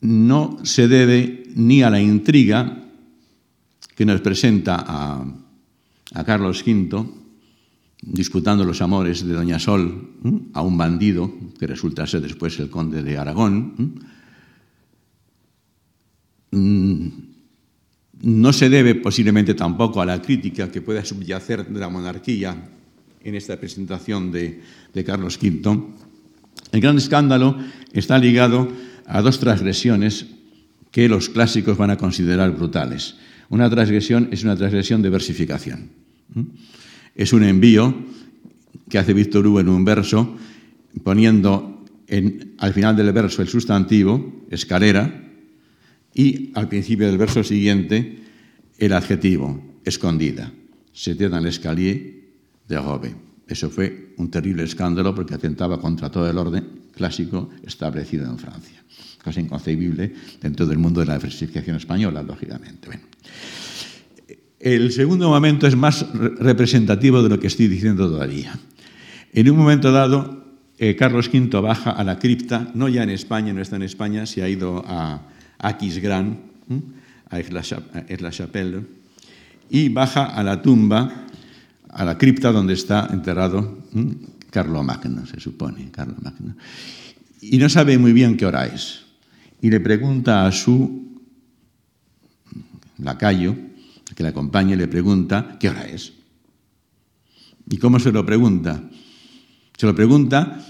no se debe ni a la intriga que nos presenta a, Carlos V, disputando los amores de Doña Sol a un bandido que resulta ser después el conde de Aragón, no se debe posiblemente tampoco a la crítica que pueda subyacer de la monarquía en esta presentación de, Carlos V. El gran escándalo está ligado a dos transgresiones que los clásicos van a considerar brutales. Una transgresión es una transgresión de versificación. Es un envío que hace Víctor Hugo en un verso, poniendo al final del verso el sustantivo, escalera, y al principio del verso siguiente el adjetivo, escondida. Se dans l'escalier de robe. Eso fue un terrible escándalo porque atentaba contra todo el orden clásico establecido en Francia. Cosa inconcebible dentro del mundo de la versificación española, lógicamente. El segundo momento es más representativo de lo que estoy diciendo todavía. En un momento dado, eh, Carlos V baja a la cripta, no ya en España, no está en España, se ha ido a, Aquisgrán, a Aix-la-Chapelle, y baja a la tumba, a la cripta donde está enterrado Carlomagno, se supone, Carlomagno. Y no sabe muy bien qué hora es. Y le pregunta a su lacayo, que le acompaña, le pregunta qué hora es. ¿Y cómo se lo pregunta? Se lo pregunta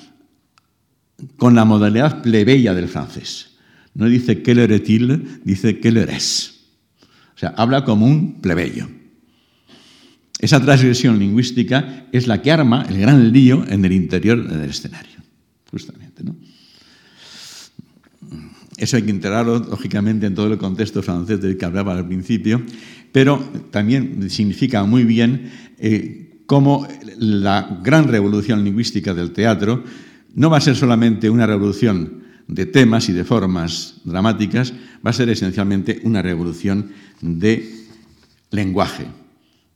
con la modalidad plebeya del francés. No dice qué le il dice qué le. O sea, habla como un plebeyo. Esa transgresión lingüística es la que arma el gran lío en el interior del escenario, justamente. ¿no? Eso hay que integrarlo, lógicamente, en todo el contexto francés del que hablaba al principio, pero también significa muy bien eh, cómo la gran revolución lingüística del teatro no va a ser solamente una revolución de temas y de formas dramáticas, va a ser esencialmente una revolución de lenguaje.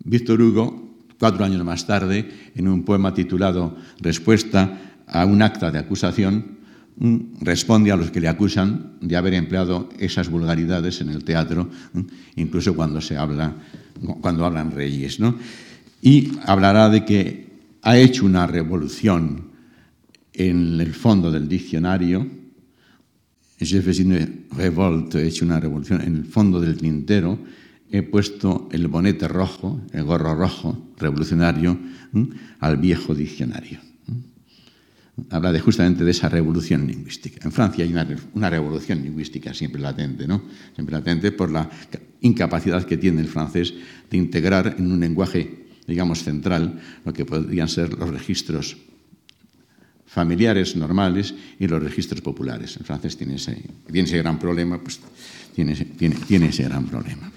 Víctor Hugo cuatro años más tarde, en un poema titulado Respuesta a un acta de acusación, responde a los que le acusan de haber empleado esas vulgaridades en el teatro, incluso cuando se habla, cuando hablan reyes, ¿no? Y hablará de que ha hecho una revolución en el fondo del diccionario. Je fais une he hecho una revolución en el fondo del tintero. He puesto el bonete rojo, el gorro rojo, revolucionario, al viejo diccionario habla de justamente de esa revolución lingüística. En Francia hay una, revolución lingüística siempre latente, ¿no? Siempre latente por la incapacidad que tiene el francés de integrar en un lenguaje, digamos, central, lo que podrían ser los registros familiares normales y los registros populares. El francés tiene ese, tiene ese gran problema, pues tiene, tiene, tiene ese gran problema.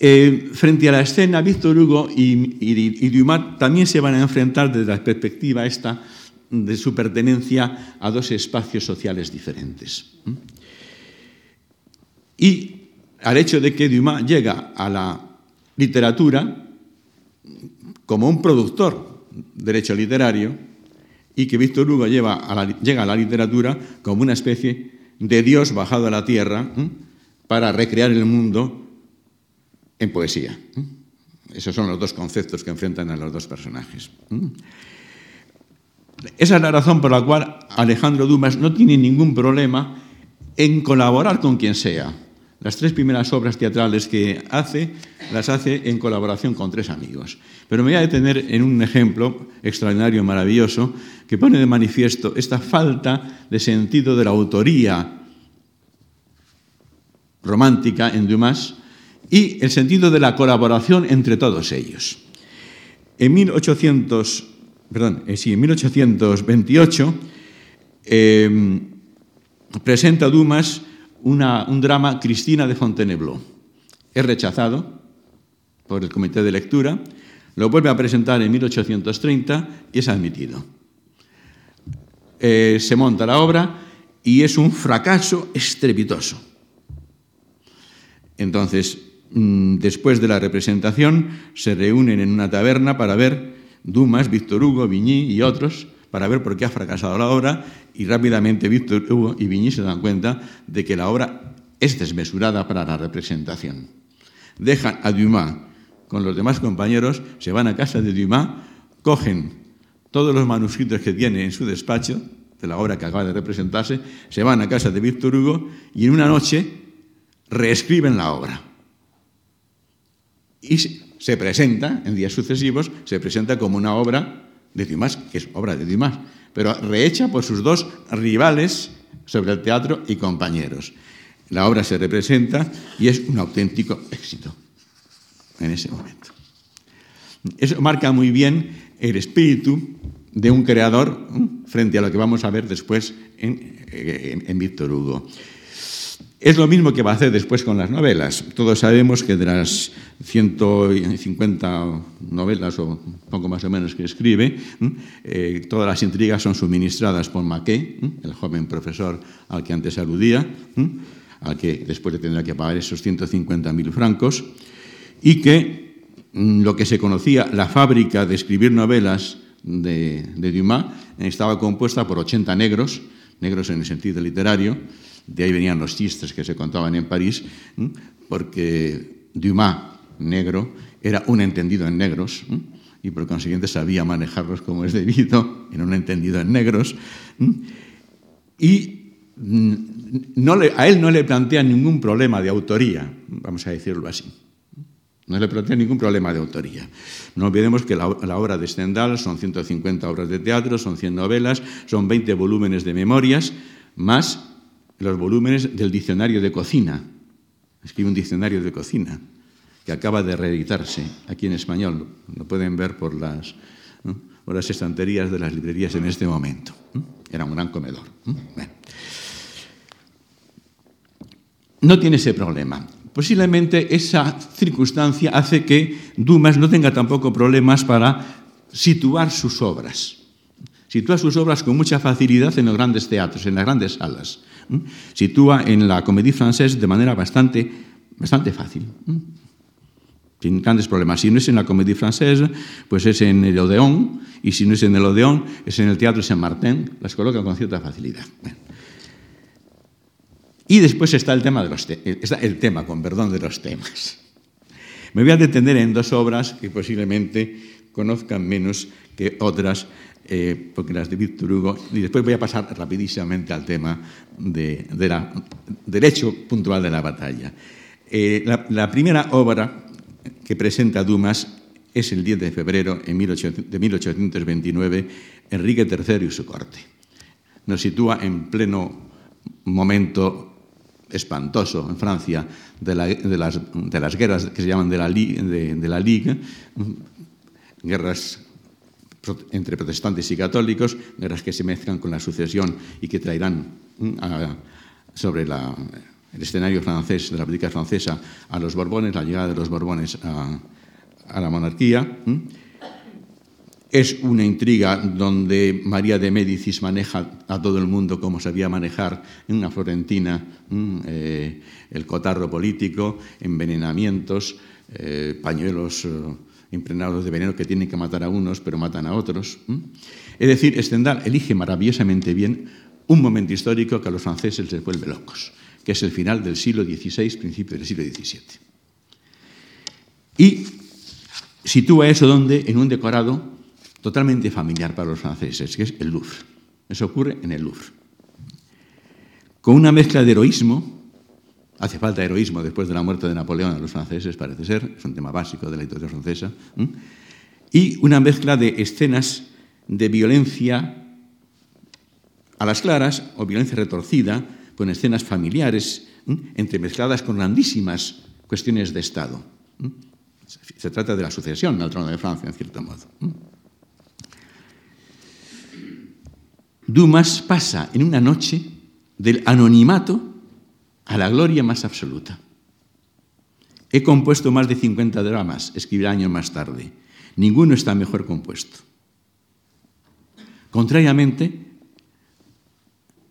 Eh, frente a la escena, Víctor Hugo y, Dumas también se van a enfrentar desde la perspectiva esta de su pertenencia a dos espacios sociales diferentes. Y al hecho de que Dumas llega a la literatura como un productor de derecho literario y que Víctor Hugo llega a la literatura como una especie de Dios bajado a la tierra para recrear el mundo en poesía. Esos son los dos conceptos que enfrentan a los dos personajes. Esa es la razón por la cual Alejandro Dumas no tiene ningún problema en colaborar con quien sea. Las tres primeras obras teatrales que hace, las hace en colaboración con tres amigos. Pero me voy a detener en un ejemplo extraordinario, maravilloso, que pone de manifiesto esta falta de sentido de la autoría romántica en Dumas, y el sentido de la colaboración entre todos ellos. En, 1800, perdón, eh, sí, en 1828 em, presenta Dumas un drama Cristina de Fontainebleau. Es rechazado por el comité de lectura, lo vuelve a presentar en 1830 y es admitido. Eh, se monta la obra y es un fracaso estrepitoso. Entonces, después de la representación, se reúnen en una taberna para ver Dumas, Víctor Hugo, Vigny y otros, para ver por qué ha fracasado la obra, y rápidamente Víctor Hugo y Vigny se dan cuenta de que la obra es desmesurada para la representación. Dejan a Dumas con los demás compañeros, se van a casa de Dumas, cogen todos los manuscritos que tiene en su despacho de la obra que acaba de representarse, se van a casa de Víctor Hugo y en una noche reescriben la obra y se presenta, en días sucesivos, se presenta como una obra de Dumas, que es obra de Dumas, pero rehecha por sus dos rivales sobre el teatro y compañeros. La obra se representa y es un auténtico éxito en ese momento. Eso marca muy bien el espíritu de un creador frente a lo que vamos a ver después en, en Víctor Hugo. Es lo mismo que va a hacer después con las novelas. Todos sabemos que de las 150 novelas o poco más o menos que escribe, eh, todas las intrigas son suministradas por Maquet, el joven profesor al que antes aludía, al que después le tendrá que pagar esos 150.000 francos, y que lo que se conocía, la fábrica de escribir novelas de, de Dumas, estaba compuesta por 80 negros, negros en el sentido literario, de ahí venían los chistes que se contaban en París, porque Dumas, negro, era un entendido en negros y por consiguiente sabía manejarlos como es debido, era un entendido en negros. Y mm, a él no le plantea ningún problema de autoría, vamos a decirlo así. No le plantea ningún problema de autoría. No olvidemos que la, la, obra de Stendhal son 150 obras de teatro, son 100 novelas, son 20 volúmenes de memorias, más los volúmenes del diccionario de cocina. Escribe un diccionario de cocina que acaba de reeditarse aquí en español. Lo pueden ver por las, las estanterías de las librerías en este momento. Era un gran comedor. No tiene ese problema. Posiblemente esa circunstancia hace que Dumas no tenga tampoco problemas para situar sus obras. Sitúa sus obras con mucha facilidad en los grandes teatros, en las grandes salas. Sitúa en la Comédie Française de manera bastante, bastante fácil. sin grandes problemas. Si no es en la Comédie Française, pues es en el Odeón, y si no es en el Odeón, es en el Teatro Saint-Martin, las colocan con cierta facilidad. Y después está el tema, de los está el tema, con perdón, de los temas. Me voy a detener en dos obras que posiblemente conozcan menos que otras, eh, porque las de Víctor Hugo, y después voy a pasar rapidísimamente al tema de, del hecho puntual de la batalla. Eh, la, la primera obra que presenta Dumas es el 10 de febrero de 1829, Enrique III y su corte. Nos sitúa en pleno momento espantoso en Francia de, las, guerras que se llaman de la, de la Ligue, guerras entre protestantes y católicos, guerras que se mezclan con la sucesión y que traerán sobre la, el escenario francés, de la política francesa, a los Borbones, la llegada de los Borbones a, la monarquía. Es una intriga donde María de Médicis maneja a todo el mundo como sabía manejar una Florentina eh, el cotarro político, envenenamientos, eh, pañuelos eh, impregnados de veneno que tienen que matar a unos pero matan a otros. Es decir, Stendhal elige maravillosamente bien un momento histórico que a los franceses les vuelve locos que es el final del siglo XVI, principio del siglo XVII. Y sitúa eso donde, en un decorado totalmente familiar para los franceses, que es el Louvre. Eso ocurre en el Louvre. Con una mezcla de heroísmo, hace falta heroísmo después de la muerte de Napoleón a los franceses, parece ser, es un tema básico de la historia francesa, y una mezcla de escenas de violencia a las claras o violencia retorcida, con escenas familiares, entremezcladas con grandísimas cuestiones de Estado. Se trata de la sucesión al trono de Francia, en cierto modo. Dumas pasa en una noche del anonimato a la gloria más absoluta. He compuesto más de 50 dramas, escribirá años más tarde. Ninguno está mejor compuesto. Contrariamente,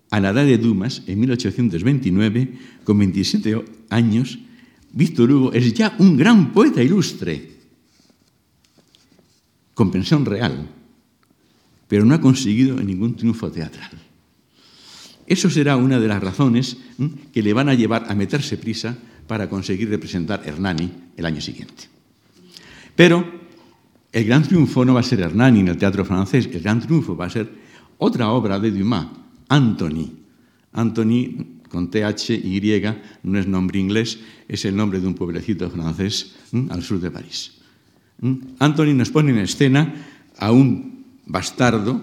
a la edad de Dumas, en 1829, con 27 años, Víctor Hugo es ya un gran poeta ilustre, con pensión real, pero no ha conseguido ningún triunfo teatral. Eso será una de las razones que le van a llevar a meterse prisa para conseguir representar Hernani el año siguiente. Pero el gran triunfo no va a ser Hernani en el teatro francés, el gran triunfo va a ser otra obra de Dumas, Anthony. Anthony con THY no es nombre inglés, es el nombre de un pueblecito francés al sur de París. Anthony nos pone en escena a un bastardo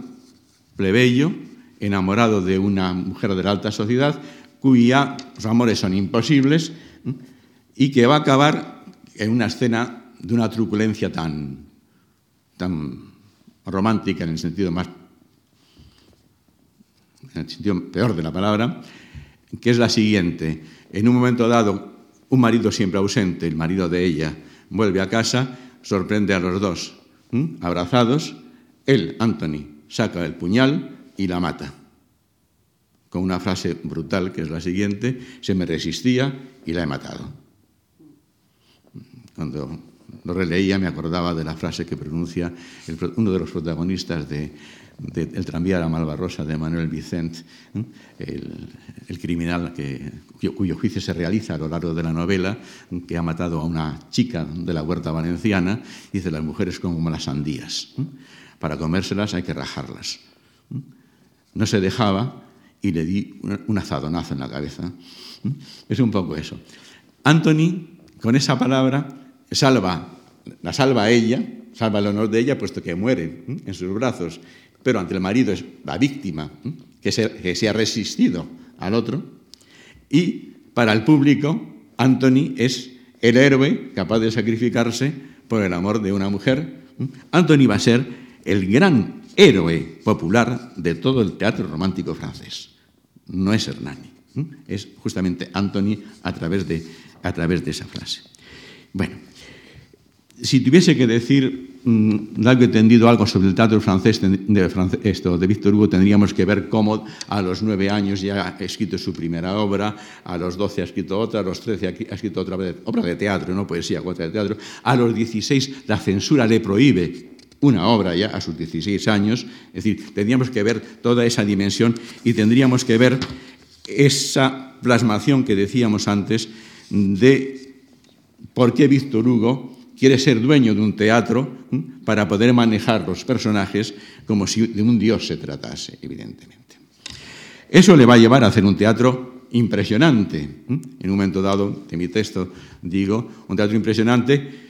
plebeyo enamorado de una mujer de la alta sociedad cuyos amores son imposibles y que va a acabar en una escena de una truculencia tan, tan romántica en el sentido más en el sentido peor de la palabra, que es la siguiente. En un momento dado, un marido siempre ausente, el marido de ella, vuelve a casa, sorprende a los dos abrazados, él, Anthony, saca el puñal y la mata. Con una frase brutal que es la siguiente, se me resistía y la he matado. Cuando lo releía me acordaba de la frase que pronuncia uno de los protagonistas de el tranvía a la Malvarrosa de Manuel Vicent, el, criminal que, cuyo, juicio se realiza a lo largo de la novela, que ha matado a una chica de la huerta valenciana, dice las mujeres como las sandías. Para comérselas hay que rajarlas. No se dejaba y le di un azadonazo en la cabeza. Es un poco eso. Anthony, con esa palabra, salva, la salva a ella, salva el honor de ella, puesto que muere en sus brazos pero ante el marido es la víctima que se, ha resistido al otro, y para el público Anthony es el héroe capaz de sacrificarse por el amor de una mujer. Anthony va a ser el gran héroe popular de todo el teatro romántico francés. No es Hernani, es justamente Anthony a través de, a través de esa frase. Bueno, si tuviese que decir mm, largo entendido algo sobre el teatro francés de, de Víctor Hugo, tendríamos que ver cómo a los nueve años ya ha escrito su primera obra, a los doce ha escrito otra, a los trece ha escrito otra obra de teatro, no poesía, cuatro de teatro, a los dieciséis la censura le prohíbe una obra ya a sus 16 años, es decir, tendríamos que ver toda esa dimensión y tendríamos que ver esa plasmación que decíamos antes de por qué Víctor Hugo quiere ser dueño de un teatro para poder manejar los personajes como si de un dios se tratase, evidentemente. Eso le va a llevar a hacer un teatro impresionante. En un momento dado, de mi texto digo, un teatro impresionante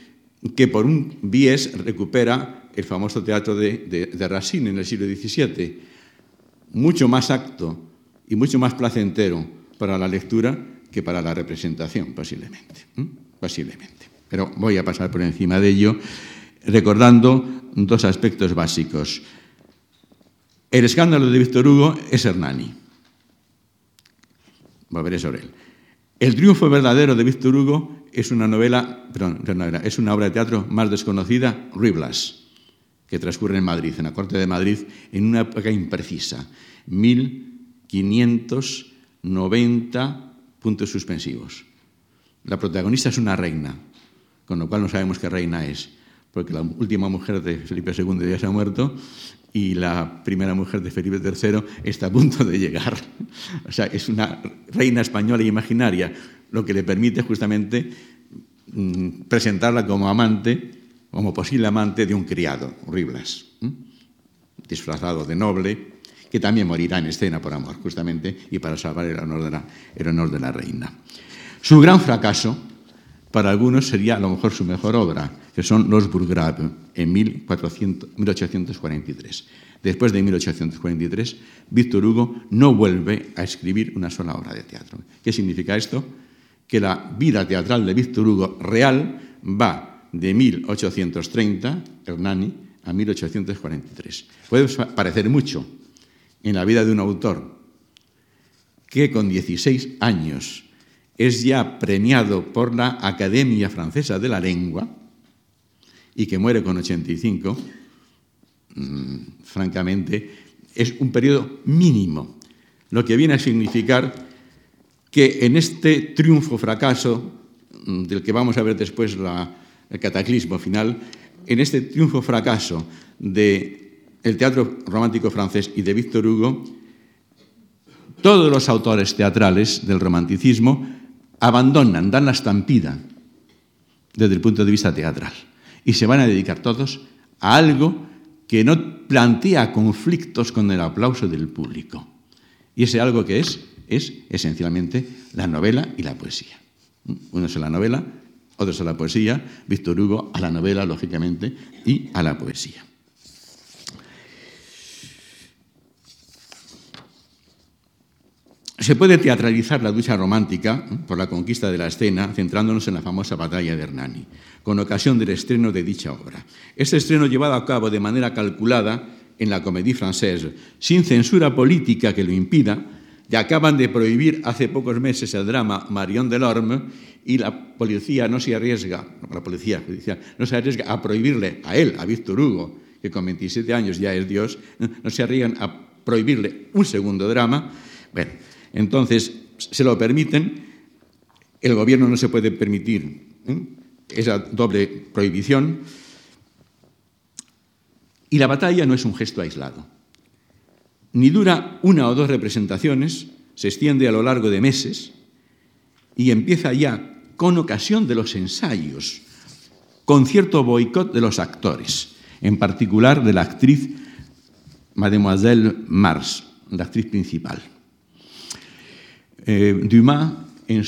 que por un bies recupera el famoso teatro de, Racine en el siglo XVII, mucho más acto y mucho más placentero para la lectura que para la representación, posiblemente. posiblemente. Pero voy a pasar por encima de ello recordando dos aspectos básicos. El escándalo de Víctor Hugo es Hernani. Volveré sobre él. El triunfo verdadero de Víctor Hugo es una novela, perdón, es una obra de teatro más desconocida, Riblas que transcurre en Madrid, en la Corte de Madrid, en una época imprecisa, 1590 puntos suspensivos. La protagonista es una reina, con lo cual no sabemos qué reina es, porque la última mujer de Felipe II ya se ha muerto y la primera mujer de Felipe III está a punto de llegar. O sea, es una reina española imaginaria, lo que le permite justamente mm, presentarla como amante como posible amante de un criado, Riblas, disfrazado de noble, que también morirá en escena por amor, justamente, y para salvar el honor de la, reina. Su gran fracaso, para algunos, sería a lo mejor su mejor obra, que son Los Burgraves, en 1843. Después de 1843, Víctor Hugo no vuelve a escribir una sola obra de teatro. ¿Qué significa esto? Que la vida teatral de Víctor Hugo real va de 1830, Hernani, a 1843. Puede parecer mucho en la vida de un autor que con 16 años es ya premiado por la Academia Francesa de la Lengua y que muere con 85, mm, francamente, es un periodo mínimo, lo que viene a significar que en este triunfo-fracaso, mm, del que vamos a ver después la, el cataclismo final, en este triunfo-fracaso del teatro romántico francés y de Víctor Hugo, todos los autores teatrales del romanticismo abandonan, dan la estampida desde el punto de vista teatral y se van a dedicar todos a algo que no plantea conflictos con el aplauso del público. Y ese algo que es, es esencialmente la novela y la poesía. Uno es la novela otros a la poesía, Víctor Hugo a la novela, lógicamente, y a la poesía. Se puede teatralizar la ducha romántica por la conquista de la escena, centrándonos en la famosa batalla de Hernani, con ocasión del estreno de dicha obra. Este estreno llevado a cabo de manera calculada en la Comédie Française, sin censura política que lo impida, ya acaban de prohibir hace pocos meses el drama Marion Delorme y la policía no se arriesga, la policía judicial no se arriesga a prohibirle a él, a Víctor Hugo, que con 27 años ya es Dios, no se arriesgan a prohibirle un segundo drama. Bueno, entonces se lo permiten, el gobierno no se puede permitir ¿eh? esa doble prohibición y la batalla no es un gesto aislado. Ni dura una o dos representaciones, se extiende a lo largo de meses y empieza ya con ocasión de los ensayos, con cierto boicot de los actores, en particular de la actriz Mademoiselle Mars, la actriz principal. Eh, Dumas, en,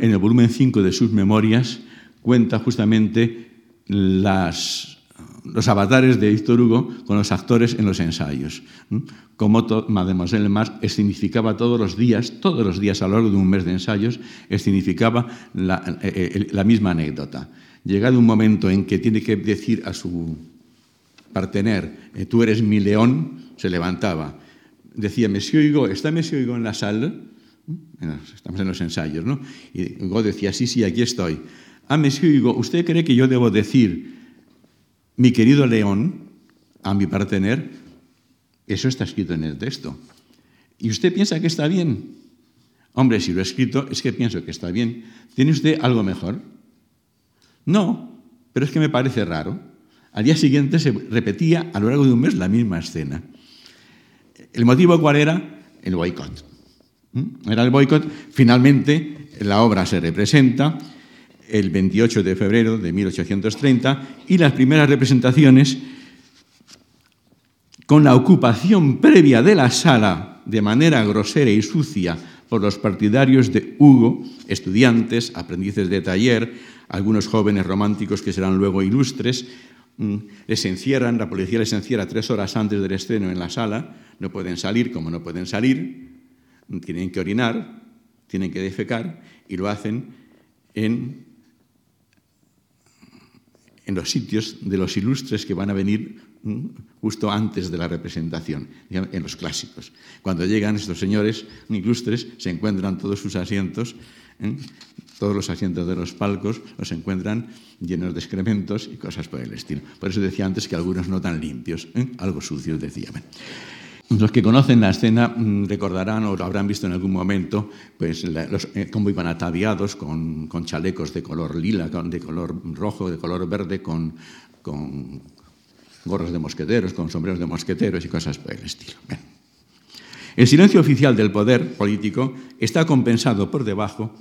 en el volumen 5 de sus memorias, cuenta justamente las los avatares de Víctor Hugo con los actores en los ensayos. Como Mademoiselle Mars escenificaba todos los días, todos los días a lo largo de un mes de ensayos, escenificaba la, eh, eh, la misma anécdota. Llegado un momento en que tiene que decir a su partener, eh, tú eres mi león, se levantaba. Decía, Monsieur Hugo, ¿está Monsieur Hugo en la sala? Estamos en los ensayos, ¿no? Y Hugo decía, sí, sí, aquí estoy. Ah, Monsieur Hugo, ¿usted cree que yo debo decir Mi querido León, a mi partener, eso está escrito en el texto. ¿Y usted piensa que está bien? Hombre, si lo he escrito es que pienso que está bien. ¿Tiene usted algo mejor? No, pero es que me parece raro. Al día siguiente se repetía a lo largo de un mes la misma escena. ¿El motivo cuál era? El boicot. ¿Mm? Era el boicot. Finalmente, la obra se representa el 28 de febrero de 1830 y las primeras representaciones con la ocupación previa de la sala de manera grosera y sucia por los partidarios de Hugo, estudiantes, aprendices de taller, algunos jóvenes románticos que serán luego ilustres, mm, les encierran, la policía les encierra tres horas antes del estreno en la sala, no pueden salir, como no pueden salir, tienen que orinar, tienen que defecar y lo hacen en, en los sitios de los ilustres que van a venir mm, justo antes de la representación, en los clásicos. Cuando llegan estos señores ilustres, se encuentran todos sus asientos, ¿eh? todos los asientos de los palcos los encuentran llenos de excrementos y cosas por el estilo. Por eso decía antes que algunos no tan limpios, ¿eh? algo sucios decía. Los que conocen la escena mm, recordarán o lo habrán visto en algún momento, pues eh, cómo iban ataviados con, chalecos de color lila, de color rojo, de color verde, con, gorros de mosqueteros, con sombreros de mosqueteros y cosas por el estilo. El silencio oficial del poder político está compensado por debajo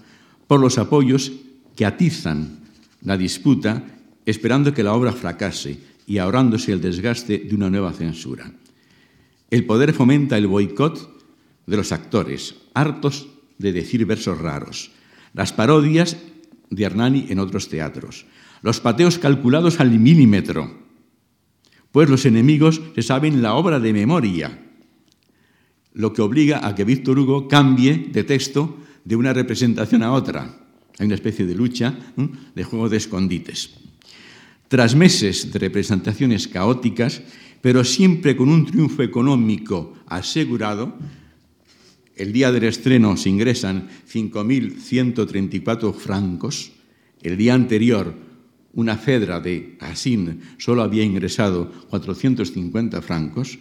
por los apoyos que atizan la disputa esperando que la obra fracase y ahorrándose el desgaste de una nueva censura. El poder fomenta el boicot de los actores, hartos de decir versos raros, las parodias de Hernani en otros teatros, los pateos calculados al milímetro, pues los enemigos se saben la obra de memoria, lo que obliga a que Víctor Hugo cambie de texto de una representación a otra. Hay una especie de lucha, de juego de escondites. Tras meses de representaciones caóticas, pero siempre con un triunfo económico asegurado. El día del estreno se ingresan 5.134 francos. El día anterior, una fedra de Asín solo había ingresado 450 francos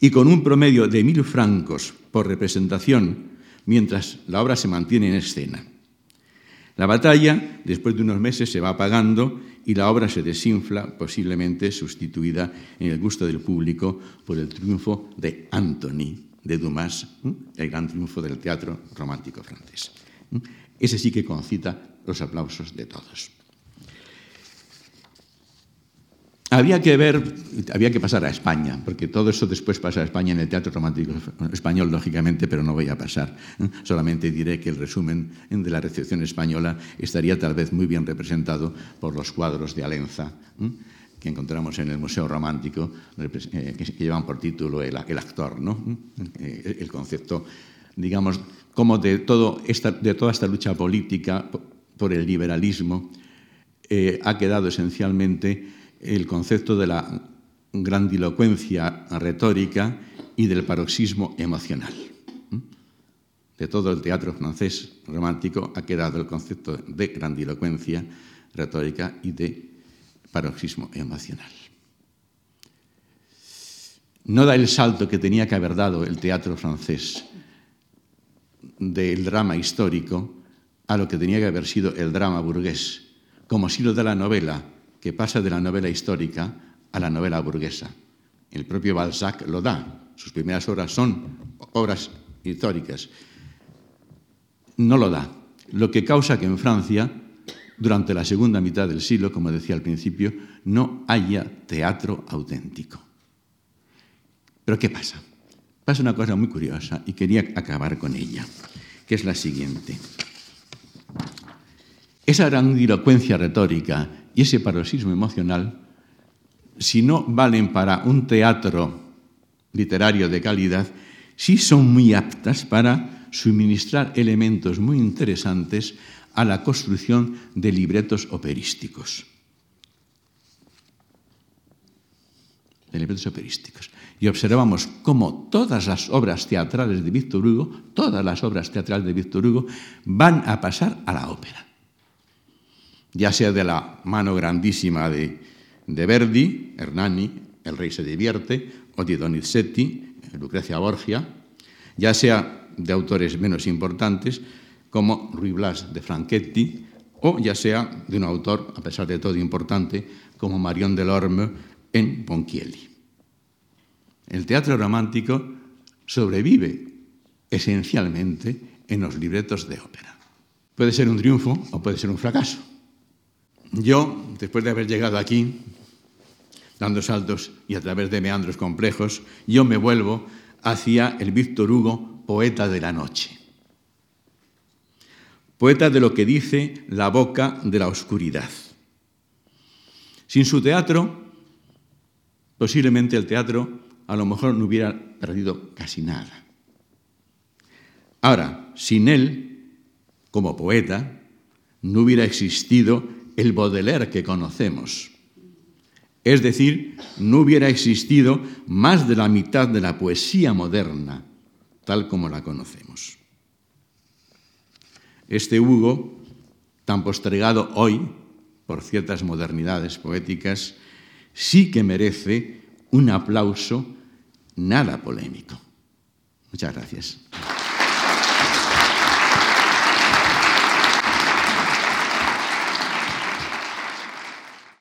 y con un promedio de 1.000 francos por representación mientras la obra se mantiene en escena. La batalla, después de unos meses, se va apagando y la obra se desinfla, posiblemente sustituida en el gusto del público por el triunfo de Antony de Dumas, el gran triunfo del teatro romántico francés. Ese sí que concita los aplausos de todos. Había que ver, había que pasar a España, porque todo eso después pasa a España en el teatro romántico español, lógicamente, pero no voy a pasar. Solamente diré que el resumen de la recepción española estaría tal vez muy bien representado por los cuadros de Alenza que encontramos en el Museo Romántico, eh, que llevan por título El, actor, ¿no? Eh, el concepto, digamos, como de, todo esta, de toda esta lucha política por el liberalismo eh, ha quedado esencialmente el concepto de la grandilocuencia retórica y del paroxismo emocional. De todo el teatro francés romántico ha quedado el concepto de grandilocuencia retórica y de paroxismo emocional. No da el salto que tenía que haber dado el teatro francés del drama histórico a lo que tenía que haber sido el drama burgués, como si lo da la novela que pasa de la novela histórica a la novela burguesa. El propio Balzac lo da. Sus primeras obras son obras históricas. No lo da. Lo que causa que en Francia, durante la segunda mitad del siglo, como decía al principio, no haya teatro auténtico. Pero ¿qué pasa? Pasa una cosa muy curiosa y quería acabar con ella, que es la siguiente. Esa grandilocuencia retórica y ese paroxismo emocional, si no valen para un teatro literario de calidad, sí son muy aptas para suministrar elementos muy interesantes a la construcción de libretos operísticos. De libretos operísticos. Y observamos cómo todas las obras teatrales de Víctor Hugo, todas las obras teatrales de Víctor Hugo, van a pasar a la ópera ya sea de la mano grandísima de, Verdi, Hernani, El rey se divierte, o de Donizetti, Lucrecia Borgia, ya sea de autores menos importantes como Ruy Blas de Franchetti, o ya sea de un autor, a pesar de todo importante, como Marion Delorme en Ponchielli. El teatro romántico sobrevive esencialmente en los libretos de ópera. Puede ser un triunfo o puede ser un fracaso. Yo, después de haber llegado aquí, dando saltos y a través de meandros complejos, yo me vuelvo hacia el Víctor Hugo, poeta de la noche. Poeta de lo que dice la boca de la oscuridad. Sin su teatro, posiblemente el teatro a lo mejor no hubiera perdido casi nada. Ahora, sin él, como poeta, no hubiera existido el Baudelaire que conocemos. Es decir, no hubiera existido más de la mitad de la poesía moderna, tal como la conocemos. Este Hugo, tan postregado hoy por ciertas modernidades poéticas, sí que merece un aplauso nada polémico. Muchas gracias.